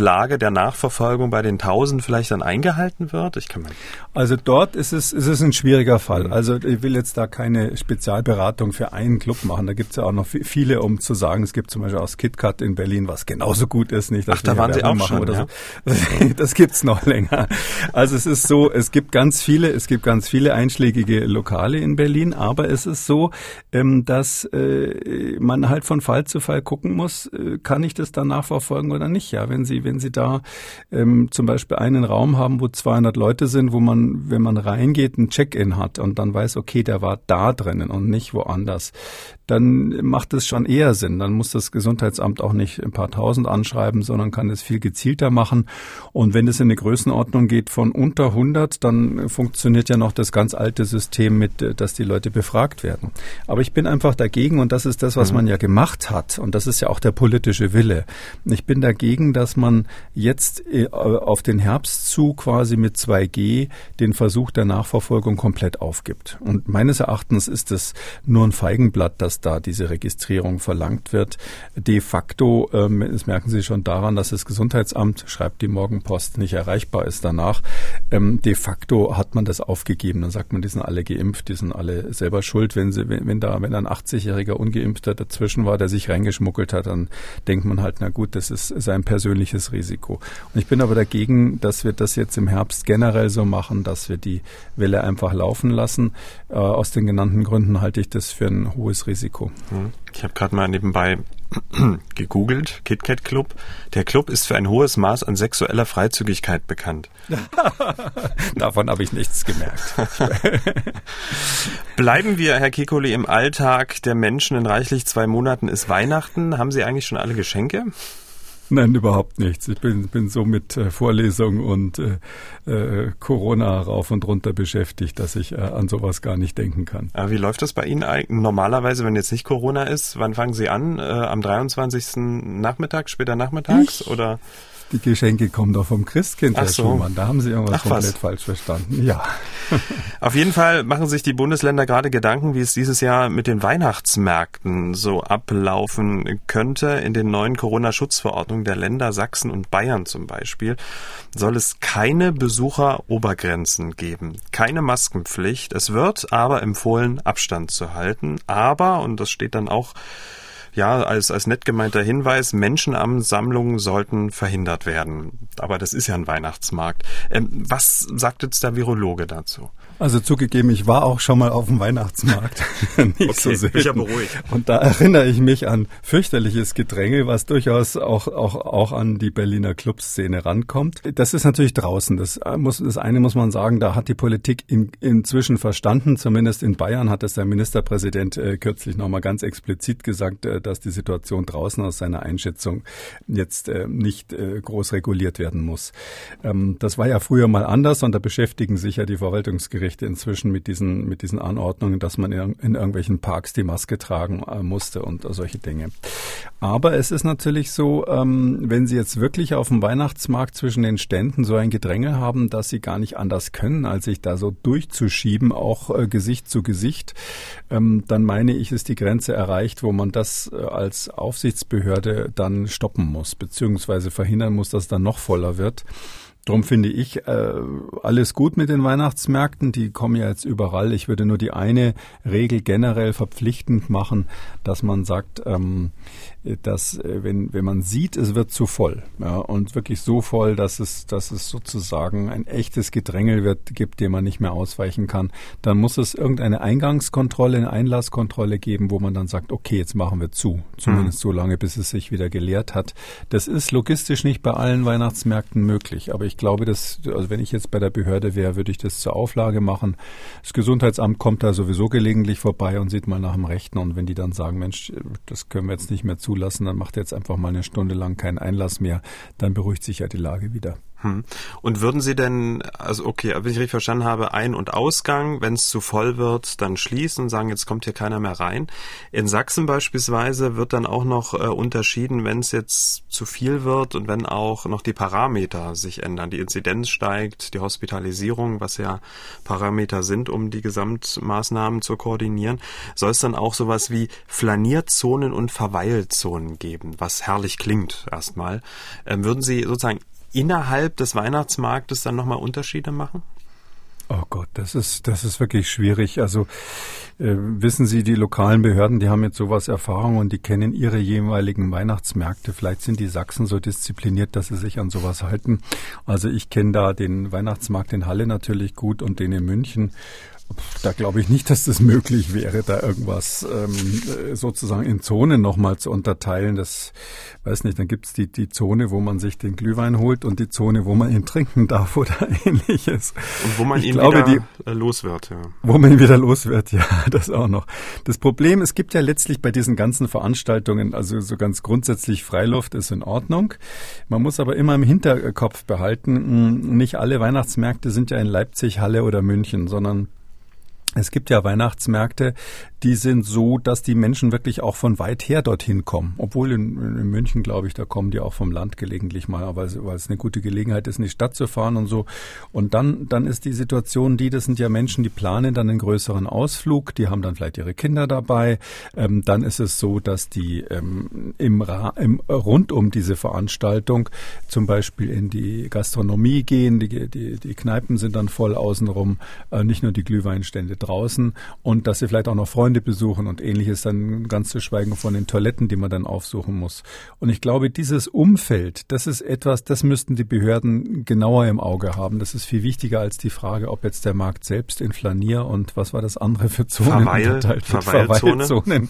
Grundlage der Nachverfolgung bei den 1000 vielleicht dann eingehalten wird? Ich kann mal also dort ist es, ist es ein schwieriger Fall. Mhm. Also ich will jetzt da keine Spezialberatung für einen Club machen. Da gibt es ja auch noch viele, um zu sagen, es gibt zum Beispiel aus KitKat in Berlin, was genauso gut ist. Nicht, Ach, da waren Sie auch schon, ja? so. Das gibt's noch länger. Also es ist so, es gibt ganz viele, es gibt ganz viele einschlägige Lokale in Berlin, aber es ist so, ähm, dass äh, man halt von Fall zu Fall gucken muss, äh, kann ich das dann nachverfolgen oder nicht? Ja, wenn Sie, wenn Sie da ähm, zum Beispiel einen Raum haben, wo 200 Leute sind, wo man, wenn man reingeht, ein Check-in hat und dann weiß, okay, der war da drinnen und nicht woanders, dann macht es schon eher Sinn. Dann muss das Gesundheitsamt auch nicht ein paar tausend anschreiben, sondern kann es viel gezielter machen. Und wenn es in eine Größenordnung geht von unter 100, dann funktioniert ja noch das ganz alte System mit, dass die Leute befragt werden. Aber ich bin einfach dagegen und das ist das, was mhm. man ja gemacht hat. Und das ist ja auch der politische Wille. Ich bin dagegen, dass man jetzt äh, auf den Herbst zu quasi mit 2G den Versuch der Nachverfolgung komplett aufgibt. Und meines Erachtens ist es nur ein Feigenblatt, da diese Registrierung verlangt wird. De facto, ähm, das merken Sie schon daran, dass das Gesundheitsamt, schreibt die Morgenpost, nicht erreichbar ist danach. Ähm, de facto hat man das aufgegeben. Dann sagt man, die sind alle geimpft, die sind alle selber schuld. Wenn, sie, wenn, wenn da, wenn ein 80-jähriger Ungeimpfter dazwischen war, der sich reingeschmuggelt hat, dann denkt man halt, na gut, das ist sein persönliches Risiko. Und ich bin aber dagegen, dass wir das jetzt im Herbst generell so machen, dass wir die Welle einfach laufen lassen. Äh, aus den genannten Gründen halte ich das für ein hohes Risiko. Risiko. Hm. Ich habe gerade mal nebenbei gegoogelt, KitKat Club. Der Club ist für ein hohes Maß an sexueller Freizügigkeit bekannt. Davon habe ich nichts gemerkt. Bleiben wir, Herr Kekoli, im Alltag der Menschen. In reichlich zwei Monaten ist Weihnachten. Haben Sie eigentlich schon alle Geschenke? Nein, überhaupt nichts. Ich bin, bin so mit äh, Vorlesung und äh, äh, Corona rauf und runter beschäftigt, dass ich äh, an sowas gar nicht denken kann. Aber wie läuft das bei Ihnen normalerweise, wenn jetzt nicht Corona ist? Wann fangen Sie an? Äh, am 23. Nachmittag, später nachmittags? Ich? Oder? Die Geschenke kommen doch vom Christkind, Herr so. Schumann. Da haben Sie irgendwas Ach, komplett was. falsch verstanden. Ja. Auf jeden Fall machen sich die Bundesländer gerade Gedanken, wie es dieses Jahr mit den Weihnachtsmärkten so ablaufen könnte. In den neuen Corona-Schutzverordnungen der Länder Sachsen und Bayern zum Beispiel soll es keine Besucherobergrenzen geben, keine Maskenpflicht. Es wird aber empfohlen, Abstand zu halten. Aber, und das steht dann auch ja, als, als nett gemeinter Hinweis, Menschenansammlungen sollten verhindert werden. Aber das ist ja ein Weihnachtsmarkt. Ähm, was sagt jetzt der Virologe dazu? Also zugegeben, ich war auch schon mal auf dem Weihnachtsmarkt. Nicht okay, so selten. Bin ja beruhigt. Und da erinnere ich mich an fürchterliches Gedränge, was durchaus auch, auch, auch an die Berliner Clubszene rankommt. Das ist natürlich draußen. Das, muss, das eine muss man sagen, da hat die Politik in, inzwischen verstanden. Zumindest in Bayern hat es der Ministerpräsident äh, kürzlich nochmal ganz explizit gesagt, äh, dass die Situation draußen aus seiner Einschätzung jetzt äh, nicht äh, groß reguliert werden muss. Ähm, das war ja früher mal anders und da beschäftigen sich ja die Verwaltungsgerichte Gerichte inzwischen mit diesen, mit diesen Anordnungen, dass man in, in irgendwelchen Parks die Maske tragen äh, musste und äh, solche Dinge. Aber es ist natürlich so, ähm, wenn Sie jetzt wirklich auf dem Weihnachtsmarkt zwischen den Ständen so ein Gedränge haben, dass Sie gar nicht anders können, als sich da so durchzuschieben, auch äh, Gesicht zu Gesicht, ähm, dann meine ich, ist die Grenze erreicht, wo man das äh, als Aufsichtsbehörde dann stoppen muss, beziehungsweise verhindern muss, dass es dann noch voller wird. Darum finde ich äh, alles gut mit den Weihnachtsmärkten. Die kommen ja jetzt überall. Ich würde nur die eine Regel generell verpflichtend machen, dass man sagt, ähm, dass äh, wenn, wenn man sieht, es wird zu voll ja, und wirklich so voll, dass es, dass es sozusagen ein echtes Gedrängel wird, gibt, dem man nicht mehr ausweichen kann, dann muss es irgendeine Eingangskontrolle, eine Einlasskontrolle geben, wo man dann sagt, okay, jetzt machen wir zu, zumindest mhm. so lange, bis es sich wieder geleert hat. Das ist logistisch nicht bei allen Weihnachtsmärkten möglich, aber ich glaube, dass, also wenn ich jetzt bei der Behörde wäre, würde ich das zur Auflage machen. Das Gesundheitsamt kommt da sowieso gelegentlich vorbei und sieht mal nach dem Rechten und wenn die dann sagen, Mensch, das können wir jetzt nicht mehr zu zulassen, dann macht er jetzt einfach mal eine Stunde lang keinen Einlass mehr, dann beruhigt sich ja die Lage wieder. Hm. Und würden Sie denn, also okay, wenn ich richtig verstanden habe, Ein- und Ausgang, wenn es zu voll wird, dann schließen und sagen, jetzt kommt hier keiner mehr rein. In Sachsen beispielsweise wird dann auch noch äh, unterschieden, wenn es jetzt zu viel wird und wenn auch noch die Parameter sich ändern. Die Inzidenz steigt, die Hospitalisierung, was ja Parameter sind, um die Gesamtmaßnahmen zu koordinieren, soll es dann auch sowas wie Flanierzonen und Verweilzonen geben, was herrlich klingt erstmal. Ähm, würden Sie sozusagen innerhalb des Weihnachtsmarktes dann nochmal Unterschiede machen? Oh Gott, das ist, das ist wirklich schwierig. Also äh, wissen Sie, die lokalen Behörden, die haben jetzt sowas Erfahrung und die kennen ihre jeweiligen Weihnachtsmärkte. Vielleicht sind die Sachsen so diszipliniert, dass sie sich an sowas halten. Also ich kenne da den Weihnachtsmarkt in Halle natürlich gut und den in München. Da glaube ich nicht, dass das möglich wäre, da irgendwas ähm, sozusagen in Zonen nochmal zu unterteilen. Das weiß nicht, dann gibt es die, die Zone, wo man sich den Glühwein holt und die Zone, wo man ihn trinken darf oder ähnliches. Und wo man ich ihn glaube, wieder die, los wird, ja. Wo man ihn wieder los wird, ja, das auch noch. Das Problem, es gibt ja letztlich bei diesen ganzen Veranstaltungen, also so ganz grundsätzlich Freiluft ist in Ordnung. Man muss aber immer im Hinterkopf behalten, hm, nicht alle Weihnachtsmärkte sind ja in Leipzig, Halle oder München, sondern es gibt ja Weihnachtsmärkte, die sind so, dass die Menschen wirklich auch von weit her dorthin kommen. Obwohl in, in München, glaube ich, da kommen die auch vom Land gelegentlich mal, weil, weil es eine gute Gelegenheit ist, in die Stadt zu fahren und so. Und dann, dann ist die Situation die, das sind ja Menschen, die planen dann einen größeren Ausflug, die haben dann vielleicht ihre Kinder dabei. Ähm, dann ist es so, dass die ähm, im, im, rund um diese Veranstaltung zum Beispiel in die Gastronomie gehen, die, die, die Kneipen sind dann voll außenrum, äh, nicht nur die Glühweinstände draußen und dass sie vielleicht auch noch Freunde besuchen und ähnliches, dann ganz zu schweigen von den Toiletten, die man dann aufsuchen muss. Und ich glaube, dieses Umfeld, das ist etwas, das müssten die Behörden genauer im Auge haben. Das ist viel wichtiger als die Frage, ob jetzt der Markt selbst in Flanier und was war das andere für Zonen Verweil, unterteilt wird, Verweilzonen,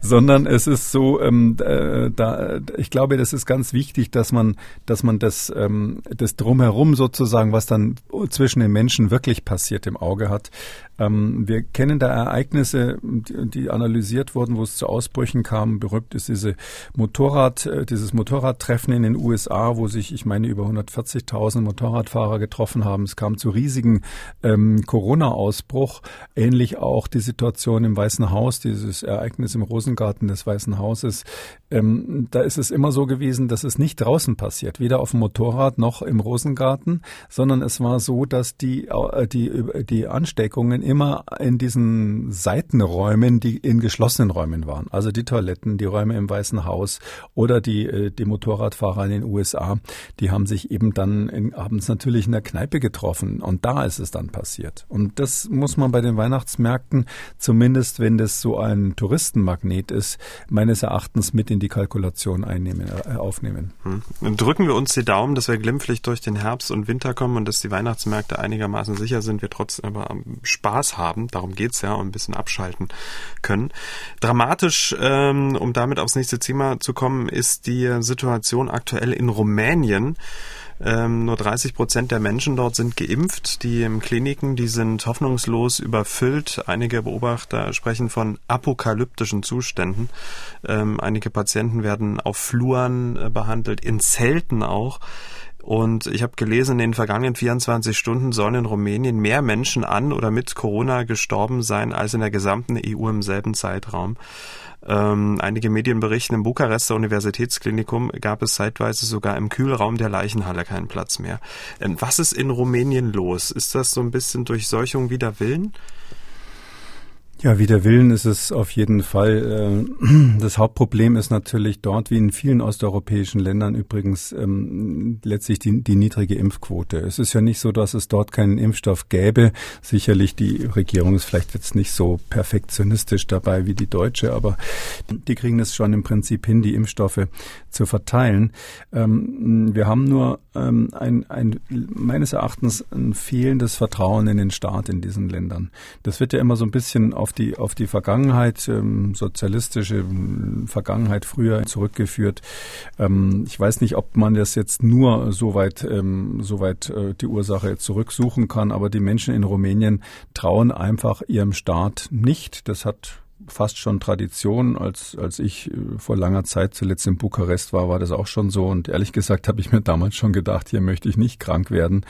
sondern es ist so, ähm, äh, da, ich glaube, das ist ganz wichtig, dass man, dass man das, ähm, das drumherum sozusagen, was dann zwischen den Menschen wirklich passiert, im Auge hat. Ähm, wir kennen da Ereignisse, die, die, analysiert wurden, wo es zu Ausbrüchen kam. Berühmt ist diese Motorrad, äh, dieses Motorradtreffen in den USA, wo sich, ich meine, über 140.000 Motorradfahrer getroffen haben. Es kam zu riesigen ähm, Corona-Ausbruch. Ähnlich auch die Situation im Weißen Haus, dieses Ereignis im Rosengarten des Weißen Hauses. Ähm, da ist es immer so gewesen, dass es nicht draußen passiert, weder auf dem Motorrad noch im Rosengarten, sondern es war so, dass die, äh, die, die Ansteckungen immer in diesen Seitenräumen, die in geschlossenen Räumen waren. Also die Toiletten, die Räume im Weißen Haus oder die, äh, die Motorradfahrer in den USA, die haben sich eben dann in, abends natürlich in der Kneipe getroffen. Und da ist es dann passiert. Und das muss man bei den Weihnachtsmärkten, zumindest wenn das so ein Touristenmagnet ist, meines Erachtens mit in die Kalkulation einnehmen, äh, aufnehmen. Hm. Drücken wir uns die Daumen, dass wir glimpflich durch den Herbst und Winter kommen und dass die Weihnachtsmärkte einigermaßen sicher sind, wir trotzdem aber Spaß haben, darum geht's ja, und ein bisschen abschalten können. Dramatisch, ähm, um damit aufs nächste Thema zu kommen, ist die Situation aktuell in Rumänien. Ähm, nur 30 Prozent der Menschen dort sind geimpft. Die Kliniken, die sind hoffnungslos überfüllt. Einige Beobachter sprechen von apokalyptischen Zuständen. Ähm, einige Patienten werden auf Fluren äh, behandelt, in Zelten auch. Und ich habe gelesen, in den vergangenen 24 Stunden sollen in Rumänien mehr Menschen an oder mit Corona gestorben sein als in der gesamten EU im selben Zeitraum. Ähm, einige Medien berichten, im Bukarester Universitätsklinikum gab es zeitweise sogar im Kühlraum der Leichenhalle keinen Platz mehr. Ähm, was ist in Rumänien los? Ist das so ein bisschen Durchseuchung wider Willen? Ja, wider Willen ist es auf jeden Fall. Äh, das Hauptproblem ist natürlich dort, wie in vielen osteuropäischen Ländern übrigens, ähm, letztlich die, die niedrige Impfquote. Es ist ja nicht so, dass es dort keinen Impfstoff gäbe. Sicherlich, die Regierung ist vielleicht jetzt nicht so perfektionistisch dabei wie die deutsche, aber die kriegen es schon im Prinzip hin, die Impfstoffe zu verteilen. Ähm, wir haben nur ähm, ein, ein, meines Erachtens ein fehlendes Vertrauen in den Staat in diesen Ländern. Das wird ja immer so ein bisschen auf die, auf die Vergangenheit, ähm, sozialistische ähm, Vergangenheit früher zurückgeführt. Ähm, ich weiß nicht, ob man das jetzt nur so weit, ähm, so weit äh, die Ursache zurücksuchen kann, aber die Menschen in Rumänien trauen einfach ihrem Staat nicht. Das hat fast schon Tradition. Als, als ich äh, vor langer Zeit zuletzt in Bukarest war, war das auch schon so. Und ehrlich gesagt habe ich mir damals schon gedacht, hier möchte ich nicht krank werden.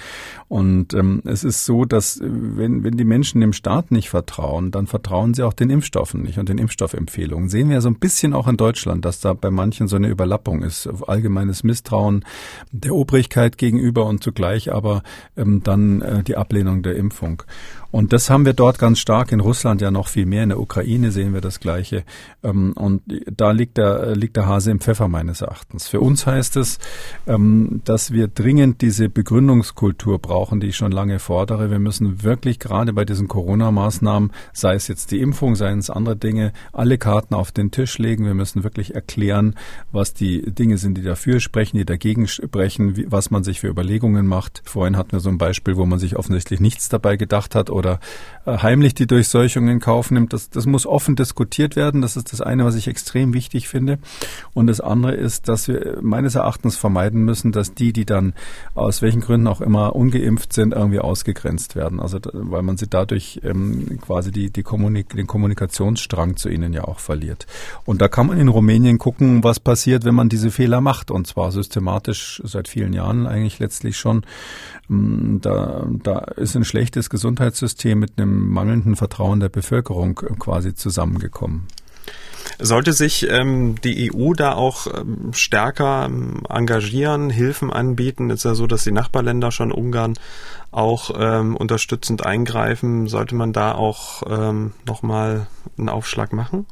Und ähm, es ist so, dass äh, wenn, wenn die Menschen dem Staat nicht vertrauen, dann vertrauen sie auch den Impfstoffen nicht und den Impfstoffempfehlungen. Sehen wir so ein bisschen auch in Deutschland, dass da bei manchen so eine Überlappung ist. Allgemeines Misstrauen der Obrigkeit gegenüber und zugleich aber ähm, dann äh, die Ablehnung der Impfung. Und das haben wir dort ganz stark, in Russland ja noch viel mehr, in der Ukraine sehen wir das Gleiche. Ähm, und da liegt der, liegt der Hase im Pfeffer meines Erachtens. Für uns heißt es, ähm, dass wir dringend diese Begründungskultur brauchen, die ich schon lange fordere. Wir müssen wirklich gerade bei diesen Corona-Maßnahmen, sei es jetzt die Impfung, seien es andere Dinge, alle Karten auf den Tisch legen. Wir müssen wirklich erklären, was die Dinge sind, die dafür sprechen, die dagegen sprechen, was man sich für Überlegungen macht. Vorhin hatten wir so ein Beispiel, wo man sich offensichtlich nichts dabei gedacht hat oder äh, heimlich die Durchseuchung in Kauf nimmt. Das, das muss offen diskutiert werden. Das ist das eine, was ich extrem wichtig finde. Und das andere ist, dass wir meines Erachtens vermeiden müssen, dass die, die dann aus welchen Gründen auch immer ungeimpft sind, irgendwie ausgegrenzt werden. Also weil man sie dadurch ähm, quasi die, die Kommunik den Kommunikationsstrang zu ihnen ja auch verliert. Und da kann man in Rumänien gucken, was passiert, wenn man diese Fehler macht. Und zwar systematisch seit vielen Jahren eigentlich letztlich schon. Mm, da, da ist ein schlechtes Gesundheitssystem mit einem mangelnden Vertrauen der Bevölkerung quasi zusammengekommen. Sollte sich ähm, die EU da auch ähm, stärker ähm, engagieren, Hilfen anbieten? Ist ja so, dass die Nachbarländer schon Ungarn auch ähm, unterstützend eingreifen. Sollte man da auch ähm, nochmal einen Aufschlag machen?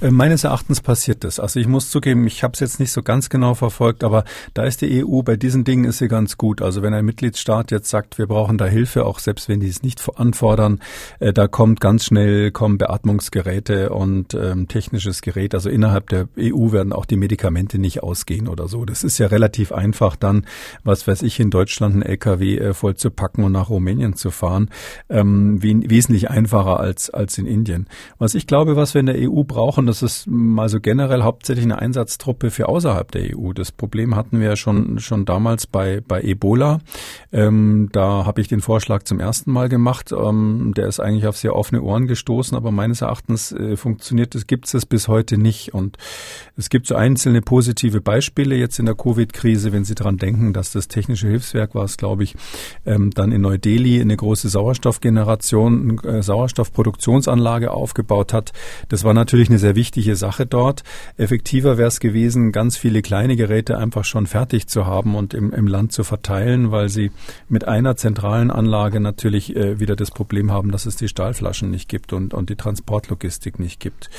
Äh, meines Erachtens passiert das. Also ich muss zugeben, ich habe es jetzt nicht so ganz genau verfolgt, aber da ist die EU, bei diesen Dingen ist sie ganz gut. Also wenn ein Mitgliedstaat jetzt sagt, wir brauchen da Hilfe, auch selbst wenn die es nicht anfordern, äh, da kommt ganz schnell kommen Beatmungsgeräte und ähm, technisches Gerät. Also innerhalb der EU werden auch die Medikamente nicht ausgehen oder so. Das ist ja relativ einfach dann, was weiß ich, in Deutschland einen LKW äh, voll zu packen und nach Rumänien zu fahren. Ähm, wesentlich einfacher als, als in Indien. Was ich glaube, was wir in der EU brauchen, das ist mal so generell hauptsächlich eine Einsatztruppe für außerhalb der EU. Das Problem hatten wir ja schon, schon damals bei, bei Ebola. Ähm, da habe ich den Vorschlag zum ersten Mal gemacht. Ähm, der ist eigentlich auf sehr offene Ohren gestoßen, aber meines Erachtens äh, funktioniert es, gibt es bis heute nicht. Und es gibt so einzelne positive Beispiele jetzt in der Covid-Krise, wenn Sie daran denken, dass das technische Hilfswerk war es, glaube ich, ähm, dann in Neu-Delhi eine große Sauerstoffgeneration, äh, Sauerstoffproduktionsanlage aufgebaut hat. Das war natürlich eine sehr wichtige Sache dort. Effektiver wäre es gewesen, ganz viele kleine Geräte einfach schon fertig zu haben und im, im Land zu verteilen, weil sie mit einer zentralen Anlage natürlich äh, wieder das Problem haben, dass es die Stahlflaschen nicht gibt und, und die Transportlogistik nicht gibt.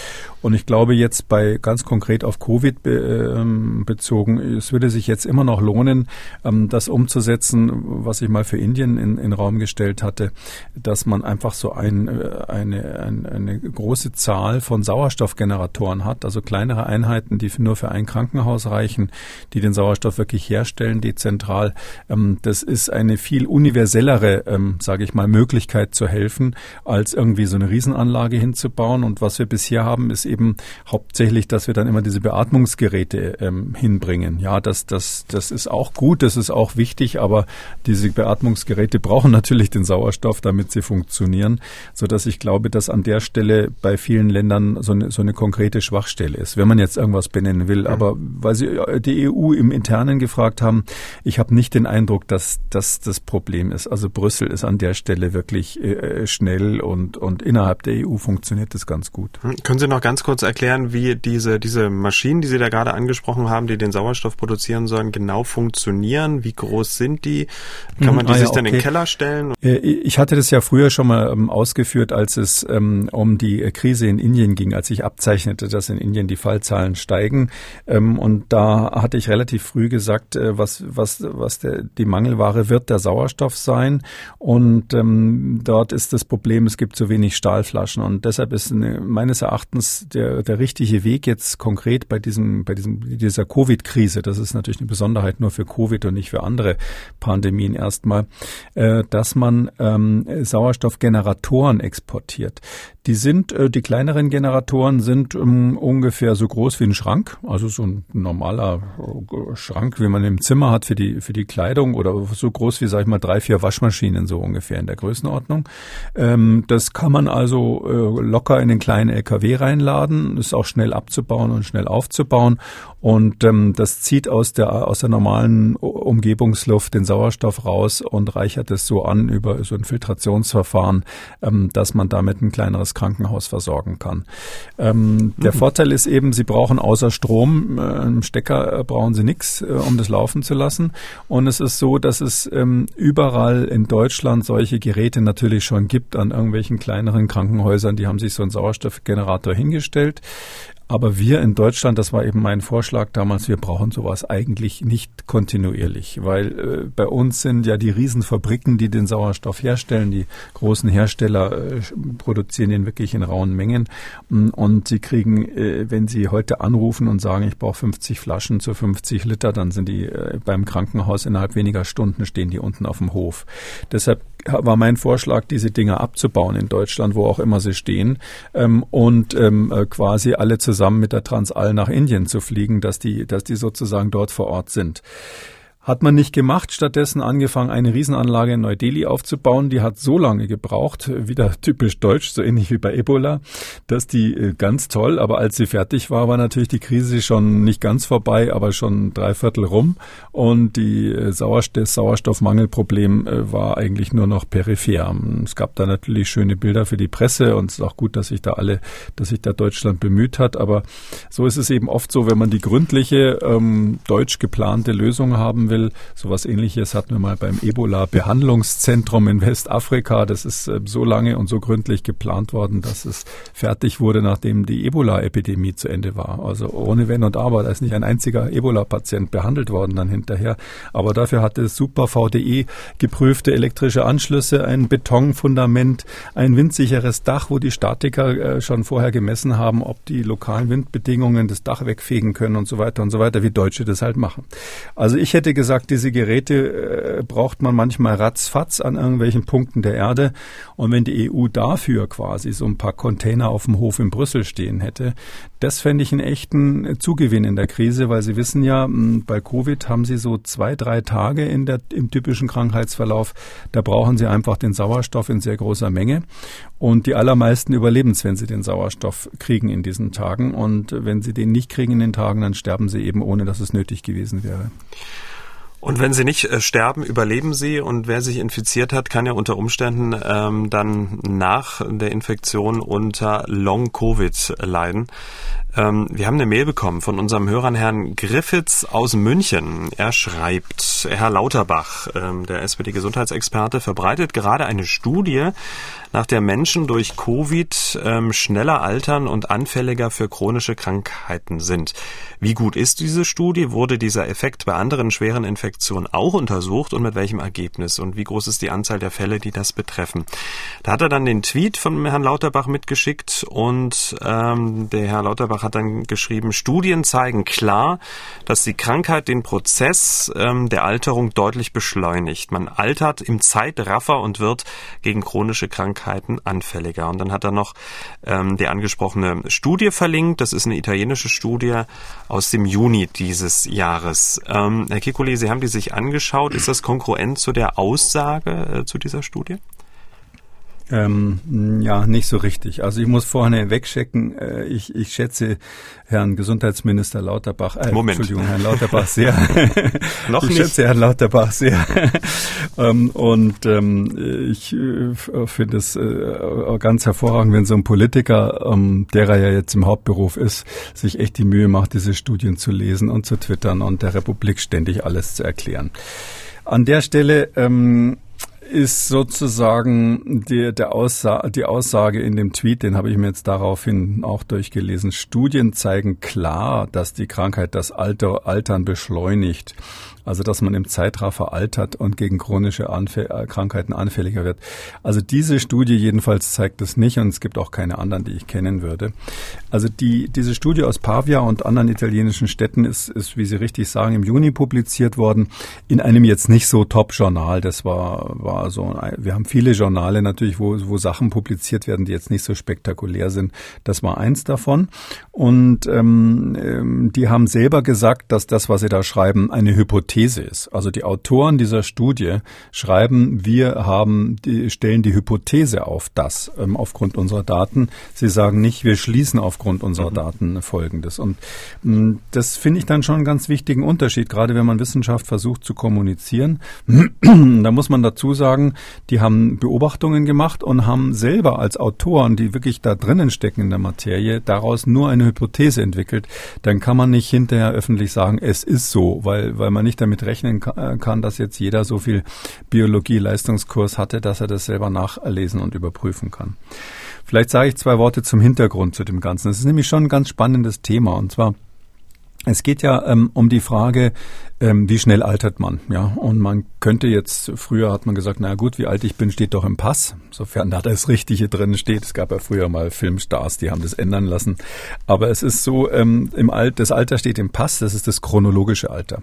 Und ich glaube jetzt bei ganz konkret auf Covid be, äh, bezogen, es würde sich jetzt immer noch lohnen, ähm, das umzusetzen, was ich mal für Indien in, in Raum gestellt hatte, dass man einfach so ein, äh, eine, eine, eine große Zahl von Sauerstoffgeneratoren hat, also kleinere Einheiten, die nur für ein Krankenhaus reichen, die den Sauerstoff wirklich herstellen, dezentral. Ähm, das ist eine viel universellere, ähm, sage ich mal, Möglichkeit zu helfen, als irgendwie so eine Riesenanlage hinzubauen. Und was wir bisher haben, ist eben hauptsächlich, dass wir dann immer diese Beatmungsgeräte ähm, hinbringen. Ja, das, das, das ist auch gut, das ist auch wichtig, aber diese Beatmungsgeräte brauchen natürlich den Sauerstoff, damit sie funktionieren, so dass ich glaube, dass an der Stelle bei vielen Ländern so eine, so eine konkrete Schwachstelle ist, wenn man jetzt irgendwas benennen will. Mhm. Aber weil Sie äh, die EU im Internen gefragt haben, ich habe nicht den Eindruck, dass das das Problem ist. Also Brüssel ist an der Stelle wirklich äh, schnell und, und innerhalb der EU funktioniert das ganz gut. Hm, können Sie noch ganz kurz erklären, wie diese, diese Maschinen, die Sie da gerade angesprochen haben, die den Sauerstoff produzieren sollen, genau funktionieren? Wie groß sind die? Kann man die ah, sich ja, dann in den Keller stellen? Äh, ich hatte das ja früher schon mal ähm, ausgeführt, als es ähm, um die Krise in Indien ging, als ich abzeichnete, dass in Indien die Fallzahlen steigen. Ähm, und da hatte ich relativ früh gesagt, äh, was, was, was der, die Mangelware wird der Sauerstoff sein. Und ähm, dort ist das Problem, es gibt zu wenig Stahlflaschen. Und deshalb ist eine, meines Erachtens der, der richtige Weg jetzt konkret bei diesem, bei diesem, dieser Covid-Krise, das ist natürlich eine Besonderheit nur für Covid und nicht für andere Pandemien erstmal, äh, dass man ähm, Sauerstoffgeneratoren exportiert. Die sind, äh, die kleineren Generatoren sind ähm, ungefähr so groß wie ein Schrank, also so ein normaler äh, Schrank, wie man im Zimmer hat für die, für die Kleidung oder so groß wie, sag ich mal, drei, vier Waschmaschinen so ungefähr in der Größenordnung. Ähm, das kann man also äh, locker in den kleinen LKW reinladen, ist auch schnell abzubauen und schnell aufzubauen und ähm, das zieht aus der, aus der normalen Umgebungsluft den Sauerstoff raus und reichert es so an über so ein Filtrationsverfahren, ähm, dass man damit ein kleineres Krankenhaus versorgen kann. Ähm, der mhm. Vorteil ist eben, Sie brauchen außer Strom, äh, im Stecker äh, brauchen Sie nichts, äh, um das laufen zu lassen. Und es ist so, dass es ähm, überall in Deutschland solche Geräte natürlich schon gibt an irgendwelchen kleineren Krankenhäusern. Die haben sich so einen Sauerstoffgenerator hingestellt. Aber wir in Deutschland, das war eben mein Vorschlag damals, wir brauchen sowas eigentlich nicht kontinuierlich, weil äh, bei uns sind ja die Riesenfabriken, die den Sauerstoff herstellen, die großen Hersteller äh, produzieren ihn wirklich in rauen Mengen mm, und sie kriegen, äh, wenn sie heute anrufen und sagen, ich brauche 50 Flaschen zu 50 Liter, dann sind die äh, beim Krankenhaus innerhalb weniger Stunden stehen die unten auf dem Hof. Deshalb war mein Vorschlag, diese Dinge abzubauen in Deutschland, wo auch immer sie stehen, ähm, und ähm, äh, quasi alle zusammen mit der Transall nach Indien zu fliegen, dass die, dass die sozusagen dort vor Ort sind. Hat man nicht gemacht, stattdessen angefangen, eine Riesenanlage in Neu-Delhi aufzubauen. Die hat so lange gebraucht, wieder typisch deutsch, so ähnlich wie bei Ebola, dass die äh, ganz toll, aber als sie fertig war, war natürlich die Krise schon nicht ganz vorbei, aber schon drei Viertel rum. Und die äh, Sauerstoff, das Sauerstoffmangelproblem äh, war eigentlich nur noch peripher. Es gab da natürlich schöne Bilder für die Presse und es ist auch gut, dass sich da alle, dass sich da Deutschland bemüht hat. Aber so ist es eben oft so, wenn man die gründliche ähm, deutsch geplante Lösung haben will, will. Sowas ähnliches hatten wir mal beim Ebola-Behandlungszentrum in Westafrika. Das ist äh, so lange und so gründlich geplant worden, dass es fertig wurde, nachdem die Ebola-Epidemie zu Ende war. Also ohne Wenn und Aber. Da ist nicht ein einziger Ebola-Patient behandelt worden dann hinterher. Aber dafür hatte super VDE geprüfte elektrische Anschlüsse, ein Betonfundament, ein windsicheres Dach, wo die Statiker äh, schon vorher gemessen haben, ob die lokalen Windbedingungen das Dach wegfegen können und so weiter und so weiter, wie Deutsche das halt machen. Also ich hätte gesagt, gesagt, diese Geräte äh, braucht man manchmal ratzfatz an irgendwelchen Punkten der Erde. Und wenn die EU dafür quasi so ein paar Container auf dem Hof in Brüssel stehen hätte, das fände ich einen echten Zugewinn in der Krise, weil Sie wissen ja, bei Covid haben Sie so zwei, drei Tage in der, im typischen Krankheitsverlauf. Da brauchen Sie einfach den Sauerstoff in sehr großer Menge. Und die allermeisten überleben es, wenn sie den Sauerstoff kriegen in diesen Tagen. Und wenn sie den nicht kriegen in den Tagen, dann sterben sie eben, ohne dass es nötig gewesen wäre. Und wenn sie nicht äh, sterben, überleben sie und wer sich infiziert hat, kann ja unter Umständen ähm, dann nach der Infektion unter Long-Covid leiden. Ähm, wir haben eine Mail bekommen von unserem Hörern Herrn Griffiths aus München. Er schreibt, Herr Lauterbach, ähm, der SPD-Gesundheitsexperte, verbreitet gerade eine Studie, nach der Menschen durch Covid ähm, schneller altern und anfälliger für chronische Krankheiten sind. Wie gut ist diese Studie? Wurde dieser Effekt bei anderen schweren Infektionen auch untersucht und mit welchem Ergebnis? Und wie groß ist die Anzahl der Fälle, die das betreffen? Da hat er dann den Tweet von Herrn Lauterbach mitgeschickt und ähm, der Herr Lauterbach hat dann geschrieben, Studien zeigen klar, dass die Krankheit den Prozess ähm, der Alterung deutlich beschleunigt. Man altert im Zeitraffer und wird gegen chronische Krankheiten anfälliger. Und dann hat er noch ähm, die angesprochene Studie verlinkt. Das ist eine italienische Studie aus dem Juni dieses Jahres. Ähm, Herr Kikuli, Sie haben die sich angeschaut. Ist das konkurrent zu der Aussage äh, zu dieser Studie? Ähm, ja, nicht so richtig. Also ich muss vorne wegchecken. Äh, ich, ich schätze Herrn Gesundheitsminister Lauterbach, äh, Moment. Entschuldigung, Herrn Lauterbach sehr. Noch ich nicht. schätze Herrn Lauterbach sehr. ähm, und ähm, ich äh, finde es äh, ganz hervorragend, wenn so ein Politiker, ähm, der er ja jetzt im Hauptberuf ist, sich echt die Mühe macht, diese Studien zu lesen und zu twittern und der Republik ständig alles zu erklären. An der Stelle ähm, ist sozusagen die, der Aussa die Aussage in dem Tweet, den habe ich mir jetzt daraufhin auch durchgelesen. Studien zeigen klar, dass die Krankheit das Alter, Altern beschleunigt. Also dass man im Zeitraffer altert und gegen chronische Anfäll äh, Krankheiten anfälliger wird. Also diese Studie jedenfalls zeigt es nicht und es gibt auch keine anderen, die ich kennen würde. Also die, diese Studie aus Pavia und anderen italienischen Städten ist, ist, wie Sie richtig sagen, im Juni publiziert worden in einem jetzt nicht so Top-Journal. Das war, war so, wir haben viele Journale natürlich, wo, wo Sachen publiziert werden, die jetzt nicht so spektakulär sind. Das war eins davon. Und ähm, ähm die haben selber gesagt, dass das, was sie da schreiben, eine Hypothese These ist. Also die Autoren dieser Studie schreiben, wir haben, die, stellen die Hypothese auf das ähm, aufgrund unserer Daten. Sie sagen nicht, wir schließen aufgrund unserer mhm. Daten Folgendes. Und mh, mm, das finde ich dann schon einen ganz wichtigen Unterschied, gerade wenn man Wissenschaft versucht zu kommunizieren. da muss man dazu sagen, die haben Beobachtungen gemacht und haben selber als Autoren, die wirklich da drinnen stecken in der Materie, daraus nur eine Hypothese entwickelt. Dann kann man nicht hinterher öffentlich sagen, es ist so, weil, weil man nicht damit rechnen äh, kann, dass jetzt jeder so viel Biologie-Leistungskurs hatte, dass er das selber nachlesen und überprüfen kann. Vielleicht sage ich zwei Worte zum Hintergrund zu dem Ganzen. Es ist nämlich schon ein ganz spannendes Thema und zwar es geht ja ähm, um die Frage, ähm, wie schnell altert man? Ja, und man könnte jetzt, früher hat man gesagt, na gut, wie alt ich bin, steht doch im Pass, sofern da das Richtige drin steht. Es gab ja früher mal Filmstars, die haben das ändern lassen. Aber es ist so, ähm, im Alt, das Alter steht im Pass, das ist das chronologische Alter.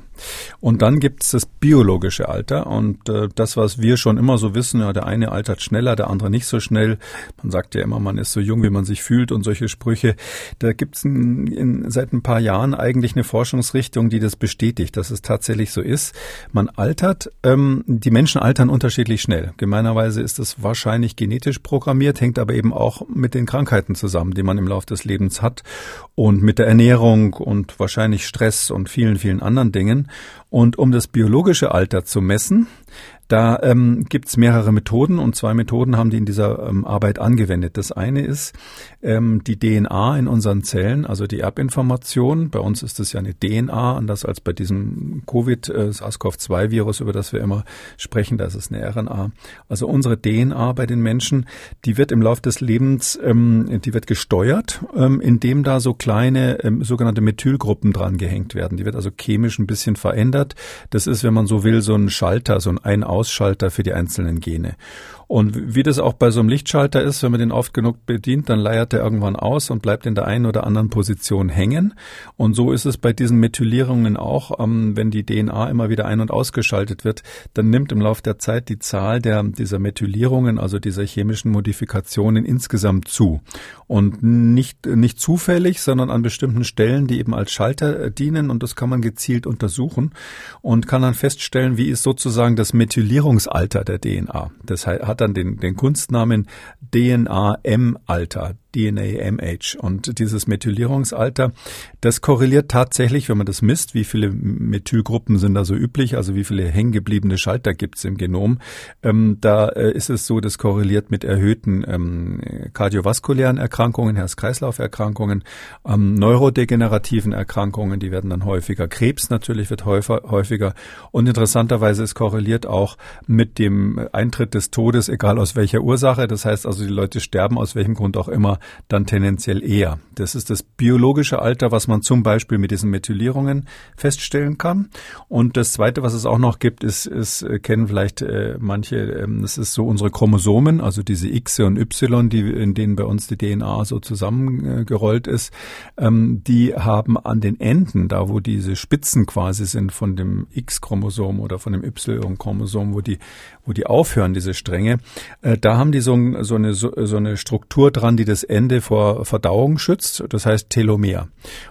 Und dann gibt es das biologische Alter und äh, das, was wir schon immer so wissen, ja, der eine altert schneller, der andere nicht so schnell. Man sagt ja immer, man ist so jung, wie man sich fühlt und solche Sprüche. Da gibt es seit ein paar Jahren eigentlich eine Forschungsrichtung, die das bestätigt. Das ist tatsächlich so ist. Man altert, ähm, die Menschen altern unterschiedlich schnell. Gemeinerweise ist es wahrscheinlich genetisch programmiert, hängt aber eben auch mit den Krankheiten zusammen, die man im Laufe des Lebens hat und mit der Ernährung und wahrscheinlich Stress und vielen, vielen anderen Dingen. Und um das biologische Alter zu messen, da ähm, gibt mehrere Methoden und zwei Methoden haben die in dieser ähm, Arbeit angewendet. Das eine ist ähm, die DNA in unseren Zellen, also die Erbinformation. Bei uns ist es ja eine DNA, anders als bei diesem Covid-SARS-CoV-2-Virus, über das wir immer sprechen, da ist es eine RNA. Also unsere DNA bei den Menschen, die wird im Laufe des Lebens, ähm, die wird gesteuert, ähm, indem da so kleine ähm, sogenannte Methylgruppen dran gehängt werden. Die wird also chemisch ein bisschen verändert. Das ist, wenn man so will, so ein Schalter, so ein ein-Ausschalter für die einzelnen Gene. Und wie das auch bei so einem Lichtschalter ist, wenn man den oft genug bedient, dann leiert er irgendwann aus und bleibt in der einen oder anderen Position hängen. Und so ist es bei diesen Methylierungen auch, ähm, wenn die DNA immer wieder ein- und ausgeschaltet wird, dann nimmt im Laufe der Zeit die Zahl der, dieser Methylierungen, also dieser chemischen Modifikationen insgesamt zu. Und nicht, nicht zufällig, sondern an bestimmten Stellen, die eben als Schalter dienen. Und das kann man gezielt untersuchen und kann dann feststellen, wie ist sozusagen das Methylierungsalter der DNA. Das hat dann den, den Kunstnamen DNA-M-Alter. DNA-MH. Und dieses Methylierungsalter, das korreliert tatsächlich, wenn man das misst, wie viele Methylgruppen sind da so üblich, also wie viele hängengebliebene Schalter gibt es im Genom. Ähm, da äh, ist es so, das korreliert mit erhöhten ähm, kardiovaskulären Erkrankungen, Herz-Kreislauf-Erkrankungen, ähm, neurodegenerativen Erkrankungen, die werden dann häufiger. Krebs natürlich wird häufiger. Und interessanterweise ist korreliert auch mit dem Eintritt des Todes, egal aus welcher Ursache. Das heißt also, die Leute sterben aus welchem Grund auch immer dann tendenziell eher. Das ist das biologische Alter, was man zum Beispiel mit diesen Methylierungen feststellen kann. Und das Zweite, was es auch noch gibt, ist, ist kennen vielleicht äh, manche, ähm, das ist so unsere Chromosomen, also diese X und Y, die, in denen bei uns die DNA so zusammengerollt ist, ähm, die haben an den Enden, da wo diese Spitzen quasi sind von dem X-Chromosom oder von dem Y-Chromosom, wo die, wo die aufhören, diese Stränge, äh, da haben die so, so, eine, so, so eine Struktur dran, die das Ende vor Verdauung schützt, das heißt Telomer.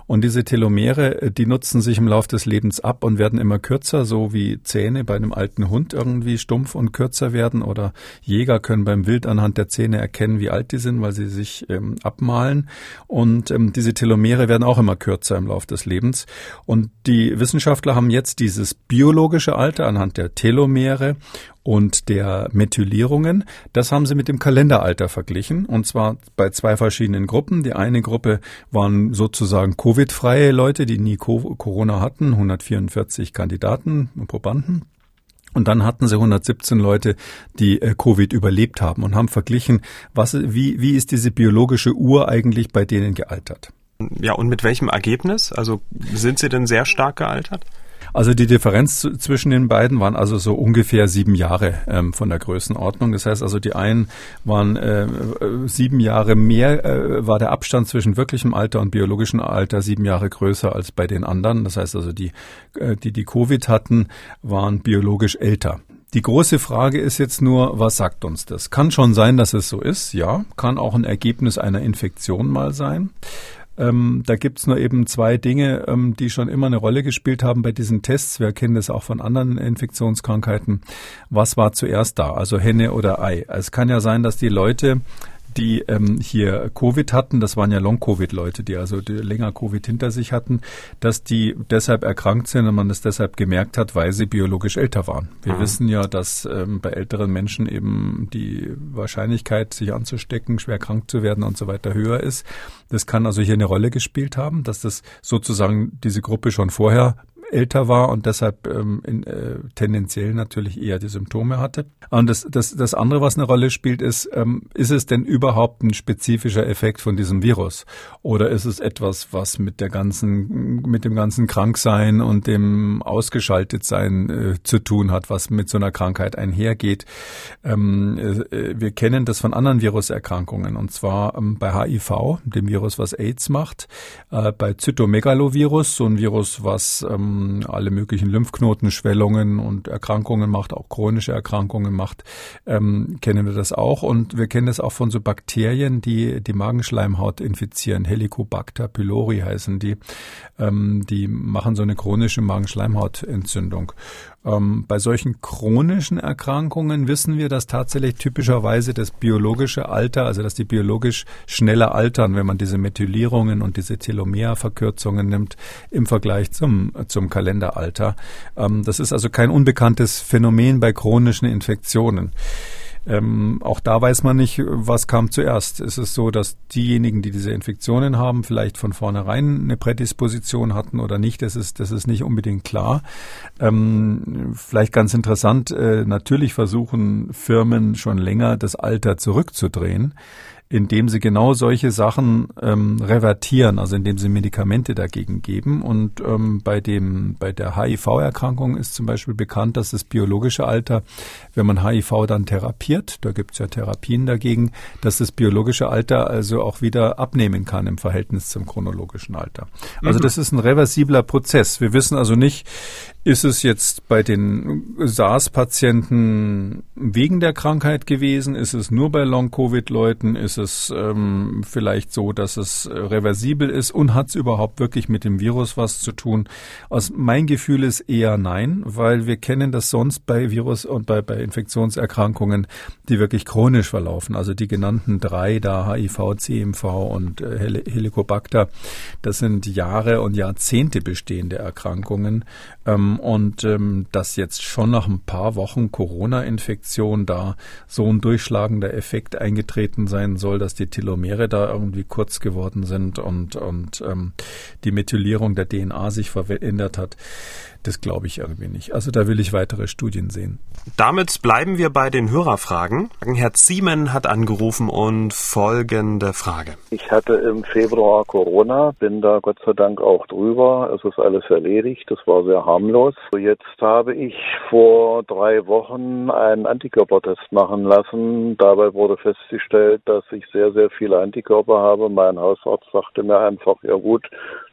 Und diese Telomere, äh, die nutzen sich im Laufe des Lebens ab und werden immer kürzer, so wie Zähne bei einem alten Hund irgendwie stumpf und kürzer werden oder Jäger können beim Wild anhand der Zähne erkennen, wie alt die sind, weil sie sich ähm, abmalen. Und ähm, diese Telomere werden auch immer kürzer im Laufe des Lebens. Und die Wissenschaftler haben jetzt dieses biologische Alter anhand der Telomere und der Methylierungen. Das haben sie mit dem Kalenderalter verglichen und zwar bei zwei verschiedenen Gruppen. Die eine Gruppe waren sozusagen Covid-freie Leute, die nie Corona hatten, 144 Kandidaten und Probanden. Und dann hatten sie 117 Leute, die äh, Covid überlebt haben und haben verglichen, was, wie, wie ist diese biologische Uhr eigentlich bei denen gealtert. Ja, und mit welchem Ergebnis? Also sind sie denn sehr stark gealtert? Also die Differenz zwischen den beiden waren also so ungefähr sieben Jahre ähm, von der Größenordnung. Das heißt also, die einen waren äh, sieben Jahre mehr, äh, war der Abstand zwischen wirklichem Alter und biologischem Alter sieben Jahre größer als bei den anderen. Das heißt also, die, äh, die, die Covid hatten, waren biologisch älter. Die große Frage ist jetzt nur, was sagt uns das? Kann schon sein, dass es so ist, ja. Kann auch ein Ergebnis einer Infektion mal sein. Ähm, da gibt's nur eben zwei Dinge, ähm, die schon immer eine Rolle gespielt haben bei diesen Tests. Wir kennen das auch von anderen Infektionskrankheiten. Was war zuerst da? Also Henne oder Ei? Es kann ja sein, dass die Leute die ähm, hier Covid hatten, das waren ja Long-Covid-Leute, die also die länger Covid hinter sich hatten, dass die deshalb erkrankt sind und man es deshalb gemerkt hat, weil sie biologisch älter waren. Wir mhm. wissen ja, dass ähm, bei älteren Menschen eben die Wahrscheinlichkeit, sich anzustecken, schwer krank zu werden und so weiter höher ist. Das kann also hier eine Rolle gespielt haben, dass das sozusagen diese Gruppe schon vorher älter war und deshalb ähm, in, äh, tendenziell natürlich eher die Symptome hatte. Und das, das, das andere, was eine Rolle spielt, ist, ähm, ist es denn überhaupt ein spezifischer Effekt von diesem Virus? Oder ist es etwas, was mit der ganzen, mit dem ganzen Kranksein und dem Ausgeschaltetsein äh, zu tun hat, was mit so einer Krankheit einhergeht? Ähm, äh, wir kennen das von anderen Viruserkrankungen und zwar ähm, bei HIV, dem Virus, was AIDS macht, äh, bei Zytomegalovirus, so ein Virus, was ähm, alle möglichen Lymphknotenschwellungen und Erkrankungen macht, auch chronische Erkrankungen macht, ähm, kennen wir das auch. Und wir kennen das auch von so Bakterien, die die Magenschleimhaut infizieren. Helicobacter pylori heißen die. Ähm, die machen so eine chronische Magenschleimhautentzündung. Ähm, bei solchen chronischen Erkrankungen wissen wir, dass tatsächlich typischerweise das biologische Alter, also dass die biologisch schneller altern, wenn man diese Methylierungen und diese Telomerverkürzungen nimmt im Vergleich zum, zum Kalenderalter. Ähm, das ist also kein unbekanntes Phänomen bei chronischen Infektionen. Ähm, auch da weiß man nicht, was kam zuerst. Ist es so, dass diejenigen, die diese Infektionen haben, vielleicht von vornherein eine Prädisposition hatten oder nicht? Das ist, das ist nicht unbedingt klar. Ähm, vielleicht ganz interessant, äh, natürlich versuchen Firmen schon länger das Alter zurückzudrehen indem sie genau solche Sachen ähm, revertieren, also indem sie Medikamente dagegen geben. Und ähm, bei dem bei der HIV-Erkrankung ist zum Beispiel bekannt, dass das biologische Alter, wenn man HIV dann therapiert, da gibt es ja Therapien dagegen, dass das biologische Alter also auch wieder abnehmen kann im Verhältnis zum chronologischen Alter. Also mhm. das ist ein reversibler Prozess. Wir wissen also nicht, ist es jetzt bei den SARS-Patienten wegen der Krankheit gewesen? Ist es nur bei Long-Covid-Leuten? Ist es ähm, vielleicht so, dass es reversibel ist und hat es überhaupt wirklich mit dem Virus was zu tun? Aus mein Gefühl ist eher nein, weil wir kennen das sonst bei Virus und bei, bei Infektionserkrankungen, die wirklich chronisch verlaufen. Also die genannten drei da HIV, CMV und äh, Helicobacter, das sind Jahre und Jahrzehnte bestehende Erkrankungen ähm, und ähm, dass jetzt schon nach ein paar Wochen Corona-Infektion da so ein durchschlagender Effekt eingetreten sein soll, dass die Telomere da irgendwie kurz geworden sind und, und ähm, die Methylierung der DNA sich verändert hat. Das glaube ich irgendwie nicht. Also da will ich weitere Studien sehen. Damit bleiben wir bei den Hörerfragen. Herr Ziemen hat angerufen und folgende Frage. Ich hatte im Februar Corona, bin da Gott sei Dank auch drüber. Es ist alles erledigt. Das war sehr harmlos. Jetzt habe ich vor drei Wochen einen Antikörpertest machen lassen. Dabei wurde festgestellt, dass ich sehr, sehr viele Antikörper habe. Mein Hausarzt sagte mir einfach, ja gut,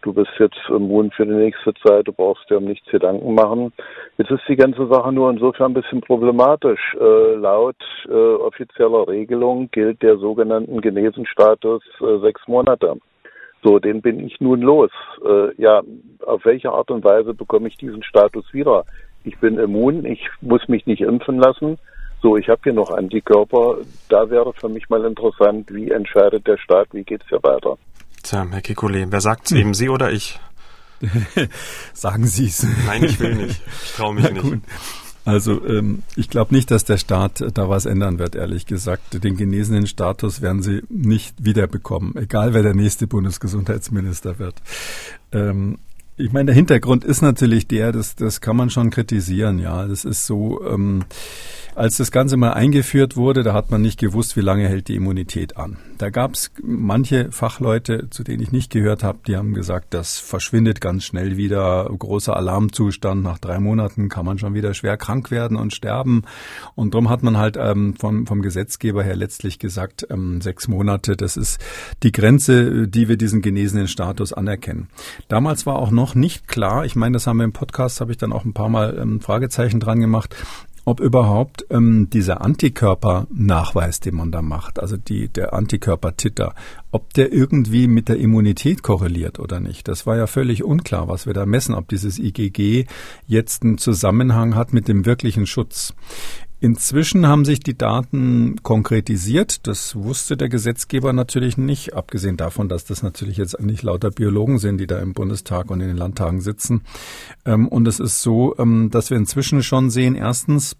du bist jetzt immun für die nächste Zeit, du brauchst dir um nichts Gedanken machen. Jetzt ist die ganze Sache nur insofern ein bisschen problematisch. Äh, laut äh, offizieller Regelung gilt der sogenannten Genesenstatus äh, sechs Monate. So, den bin ich nun los. Äh, ja, auf welche Art und Weise bekomme ich diesen Status wieder? Ich bin immun, ich muss mich nicht impfen lassen. So, ich habe hier noch Antikörper. Da wäre für mich mal interessant, wie entscheidet der Staat, wie geht es hier weiter? Tja, Herr Kikole, wer sagt's hm. eben, Sie oder ich? Sagen Sie es. Nein, ich will nicht. Ich traue mich nicht. Also ähm, ich glaube nicht, dass der Staat da was ändern wird, ehrlich gesagt. Den genesenen Status werden sie nicht wiederbekommen, egal wer der nächste Bundesgesundheitsminister wird. Ähm, ich meine, der Hintergrund ist natürlich der, das, das kann man schon kritisieren, ja. Das ist so, ähm, als das Ganze mal eingeführt wurde, da hat man nicht gewusst, wie lange hält die Immunität an. Da gab es manche Fachleute, zu denen ich nicht gehört habe, die haben gesagt, das verschwindet ganz schnell wieder. Großer Alarmzustand. Nach drei Monaten kann man schon wieder schwer krank werden und sterben. Und darum hat man halt ähm, vom, vom Gesetzgeber her letztlich gesagt, ähm, sechs Monate, das ist die Grenze, die wir diesen genesenen Status anerkennen. Damals war auch noch nicht klar, ich meine, das haben wir im Podcast, habe ich dann auch ein paar Mal ähm, Fragezeichen dran gemacht, ob überhaupt ähm, dieser Antikörpernachweis, den man da macht, also die, der Antikörpertitter, ob der irgendwie mit der Immunität korreliert oder nicht. Das war ja völlig unklar, was wir da messen, ob dieses IgG jetzt einen Zusammenhang hat mit dem wirklichen Schutz. Inzwischen haben sich die Daten konkretisiert. Das wusste der Gesetzgeber natürlich nicht, abgesehen davon, dass das natürlich jetzt eigentlich lauter Biologen sind, die da im Bundestag und in den Landtagen sitzen. Ähm, und es ist so, ähm, dass wir inzwischen schon sehen, erstens,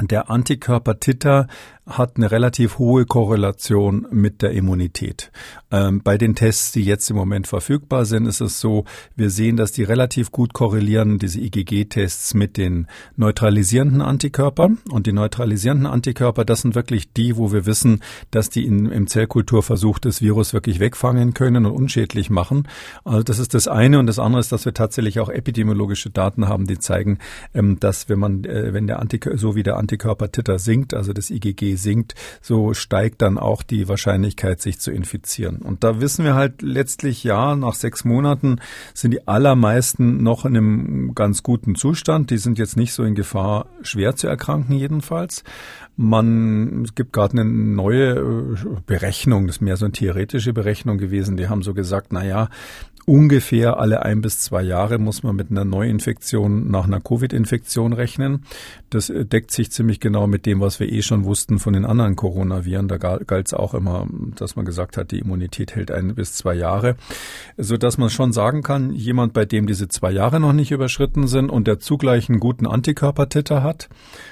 der Antikörper Titer hat eine relativ hohe Korrelation mit der Immunität. Ähm, bei den Tests, die jetzt im Moment verfügbar sind, ist es so, wir sehen, dass die relativ gut korrelieren, diese IgG-Tests mit den neutralisierenden Antikörpern. Und die neutralisierenden Antikörper, das sind wirklich die, wo wir wissen, dass die in, im Zellkulturversuch das Virus wirklich wegfangen können und unschädlich machen. Also das ist das eine. Und das andere ist, dass wir tatsächlich auch epidemiologische Daten haben, die zeigen, ähm, dass wenn man, äh, wenn der Antikörper, so wie der Antikörper-Titer sinkt, also das IgG sinkt, so steigt dann auch die Wahrscheinlichkeit, sich zu infizieren. Und da wissen wir halt letztlich, ja, nach sechs Monaten sind die allermeisten noch in einem ganz guten Zustand. Die sind jetzt nicht so in Gefahr, schwer zu erkranken jedenfalls. Man, es gibt gerade eine neue äh, Berechnung, das ist mehr so eine theoretische Berechnung gewesen. Die haben so gesagt, na ja, ungefähr alle ein bis zwei Jahre muss man mit einer Neuinfektion nach einer Covid-Infektion rechnen. Das äh, deckt sich ziemlich genau mit dem, was wir eh schon wussten von den anderen Coronaviren. Da galt es auch immer, dass man gesagt hat, die Immunität hält ein bis zwei Jahre, so dass man schon sagen kann, jemand, bei dem diese zwei Jahre noch nicht überschritten sind und der zugleich einen guten Antikörpertitter hat,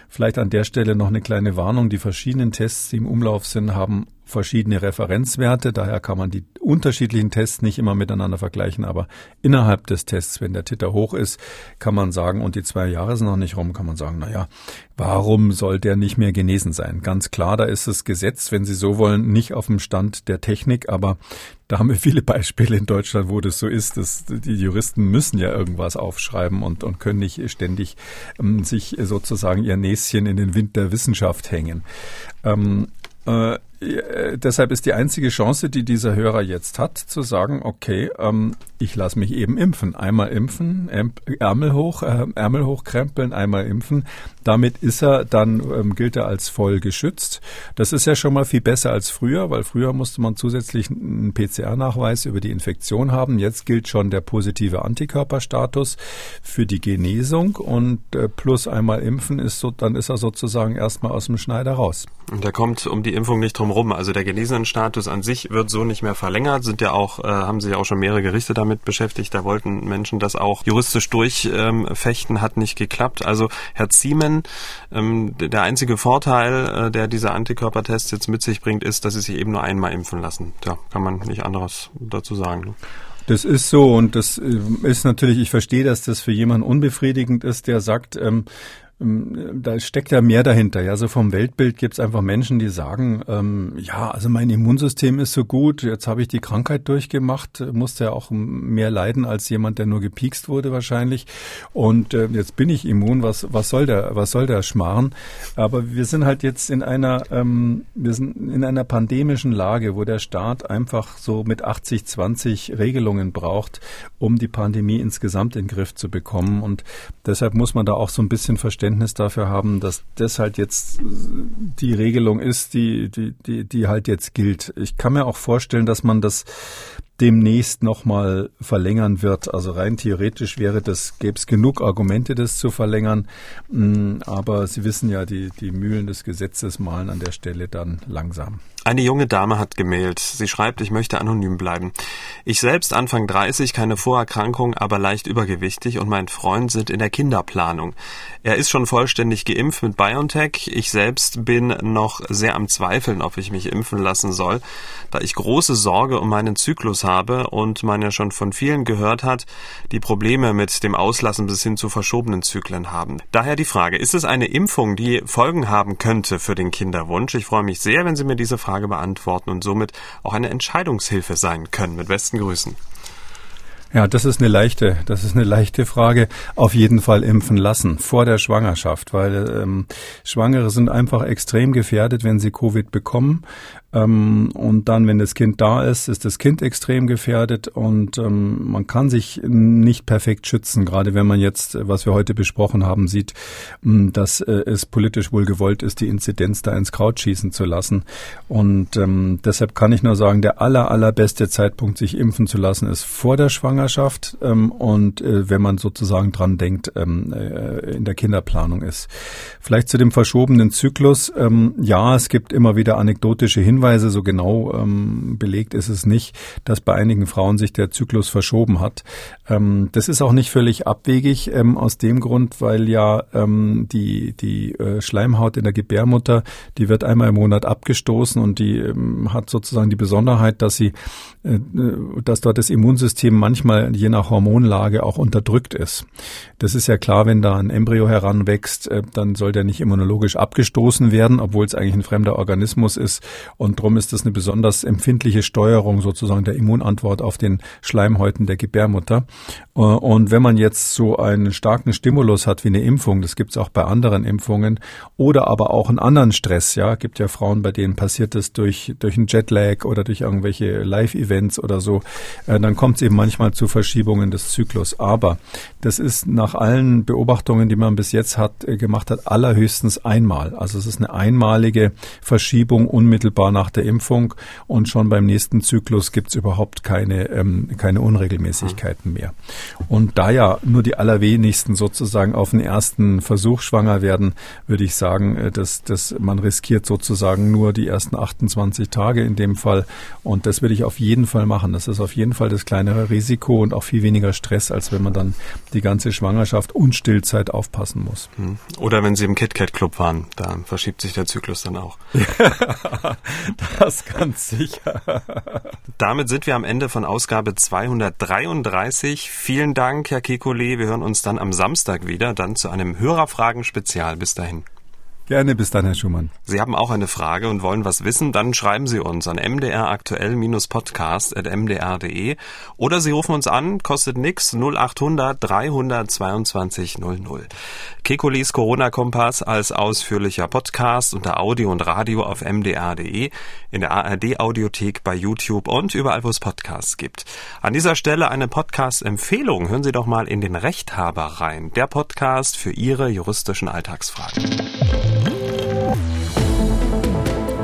vielleicht an der Stelle noch eine kleine Warnung: Die verschiedenen Tests, die im Umlauf sind, haben verschiedene Referenzwerte. Daher kann man die unterschiedlichen Tests nicht immer miteinander vergleichen. Aber innerhalb des Tests, wenn der Titter hoch ist, kann man sagen, und die zwei Jahre sind noch nicht rum, kann man sagen, na ja, warum soll der nicht mehr genesen sein? Ganz klar, da ist das Gesetz, wenn Sie so wollen, nicht auf dem Stand der Technik, aber da haben wir viele Beispiele in Deutschland, wo das so ist. Dass die Juristen müssen ja irgendwas aufschreiben und, und können nicht ständig ähm, sich sozusagen ihr Näschen in den Wind der Wissenschaft hängen. Ähm, äh, äh, deshalb ist die einzige Chance, die dieser Hörer jetzt hat, zu sagen, okay, ähm, ich lasse mich eben impfen. Einmal impfen, Ärmel hoch, äh, Ärmel hochkrempeln, einmal impfen. Damit ist er dann, ähm, gilt er als voll geschützt. Das ist ja schon mal viel besser als früher, weil früher musste man zusätzlich einen PCR-Nachweis über die Infektion haben. Jetzt gilt schon der positive Antikörperstatus für die Genesung und äh, plus einmal impfen ist so, dann ist er sozusagen erstmal aus dem Schneider raus. Und da kommt um die Impfung nicht drum rum. Also der Genesenenstatus an sich wird so nicht mehr verlängert. Sind ja auch, äh, haben sich auch schon mehrere Gerichte damit beschäftigt. Da wollten Menschen das auch juristisch durchfechten, ähm, hat nicht geklappt. Also Herr Ziemen, ähm, der einzige Vorteil, äh, der dieser Antikörpertest jetzt mit sich bringt, ist, dass sie sich eben nur einmal impfen lassen. Da kann man nicht anderes dazu sagen. Ne? Das ist so und das äh, ist natürlich, ich verstehe, dass das für jemanden unbefriedigend ist, der sagt, ähm, ähm, da steckt ja mehr dahinter. Ja, so vom Weltbild gibt es einfach Menschen, die sagen, ähm, ja, also mein Immunsystem ist so gut, jetzt habe ich die Krankheit durchgemacht, musste ja auch mehr leiden als jemand, der nur gepiekst wurde wahrscheinlich. Und äh, jetzt bin ich immun, was, was soll der, was soll der Schmarrn? Aber wir sind halt jetzt in einer, ähm, wir sind in einer pandemischen Lage, wo der Staat einfach so mit 80, 20 Regelungen braucht, um die Pandemie insgesamt in den Griff zu bekommen. Und deshalb muss man da auch so ein bisschen verstehen, Verständnis dafür haben, dass das halt jetzt die Regelung ist, die, die, die, die halt jetzt gilt. Ich kann mir auch vorstellen, dass man das demnächst nochmal verlängern wird. Also rein theoretisch wäre das, gäbe es genug Argumente, das zu verlängern. Mm, aber Sie wissen ja, die, die Mühlen des Gesetzes malen an der Stelle dann langsam. Eine junge Dame hat gemeldet. Sie schreibt, ich möchte anonym bleiben. Ich selbst Anfang 30, keine Vorerkrankung, aber leicht übergewichtig und mein Freund sind in der Kinderplanung. Er ist schon vollständig geimpft mit BioNTech. Ich selbst bin noch sehr am Zweifeln, ob ich mich impfen lassen soll, da ich große Sorge um meinen Zyklus habe und man ja schon von vielen gehört hat, die Probleme mit dem Auslassen bis hin zu verschobenen Zyklen haben. Daher die Frage, ist es eine Impfung, die Folgen haben könnte für den Kinderwunsch? Ich freue mich sehr, wenn Sie mir diese Frage Frage beantworten und somit auch eine Entscheidungshilfe sein können. Mit besten Grüßen. Ja, das ist eine leichte, das ist eine leichte Frage. Auf jeden Fall impfen lassen vor der Schwangerschaft, weil ähm, Schwangere sind einfach extrem gefährdet, wenn sie Covid bekommen. Ähm, und dann, wenn das Kind da ist, ist das Kind extrem gefährdet und ähm, man kann sich nicht perfekt schützen, gerade wenn man jetzt, was wir heute besprochen haben, sieht, ähm, dass äh, es politisch wohl gewollt ist, die Inzidenz da ins Kraut schießen zu lassen. Und ähm, deshalb kann ich nur sagen, der aller, allerbeste Zeitpunkt, sich impfen zu lassen, ist vor der Schwangerschaft ähm, und äh, wenn man sozusagen dran denkt, ähm, äh, in der Kinderplanung ist. Vielleicht zu dem verschobenen Zyklus. Ähm, ja, es gibt immer wieder anekdotische Hinweise, Hinweise, so genau ähm, belegt ist es nicht, dass bei einigen Frauen sich der Zyklus verschoben hat. Ähm, das ist auch nicht völlig abwegig ähm, aus dem Grund, weil ja ähm, die, die äh, Schleimhaut in der Gebärmutter, die wird einmal im Monat abgestoßen und die ähm, hat sozusagen die Besonderheit, dass sie, äh, dass dort das Immunsystem manchmal je nach Hormonlage auch unterdrückt ist. Das ist ja klar, wenn da ein Embryo heranwächst, äh, dann soll der nicht immunologisch abgestoßen werden, obwohl es eigentlich ein fremder Organismus ist und und darum ist das eine besonders empfindliche Steuerung sozusagen der Immunantwort auf den Schleimhäuten der Gebärmutter. Äh, und wenn man jetzt so einen starken Stimulus hat wie eine Impfung, das gibt es auch bei anderen Impfungen, oder aber auch einen anderen Stress, ja, gibt ja Frauen, bei denen passiert das durch, durch einen Jetlag oder durch irgendwelche Live-Events oder so, äh, dann kommt es eben manchmal zu Verschiebungen des Zyklus. Aber das ist nach allen Beobachtungen, die man bis jetzt hat, äh, gemacht hat, allerhöchstens einmal. Also es ist eine einmalige Verschiebung unmittelbar nach nach der Impfung und schon beim nächsten Zyklus gibt es überhaupt keine, ähm, keine Unregelmäßigkeiten mehr. Und da ja nur die allerwenigsten sozusagen auf den ersten Versuch schwanger werden, würde ich sagen, äh, dass, dass man riskiert sozusagen nur die ersten 28 Tage in dem Fall. Und das würde ich auf jeden Fall machen. Das ist auf jeden Fall das kleinere Risiko und auch viel weniger Stress, als wenn man dann die ganze Schwangerschaft und Stillzeit aufpassen muss. Hm. Oder wenn Sie im KitKat Club waren, da verschiebt sich der Zyklus dann auch. Das ganz sicher. Damit sind wir am Ende von Ausgabe 233. Vielen Dank, Herr Kekulé. Wir hören uns dann am Samstag wieder, dann zu einem Hörerfragen-Spezial. Bis dahin. Gerne, bis dann, Herr Schumann. Sie haben auch eine Frage und wollen was wissen, dann schreiben Sie uns an mdraktuell-podcast.mdr.de oder Sie rufen uns an, kostet nix 0800 322 00. Kekulis Corona-Kompass als ausführlicher Podcast unter Audio und Radio auf mdr.de, in der ARD-Audiothek bei YouTube und überall, wo es Podcasts gibt. An dieser Stelle eine Podcast-Empfehlung. Hören Sie doch mal in den Rechthaber rein. Der Podcast für Ihre juristischen Alltagsfragen.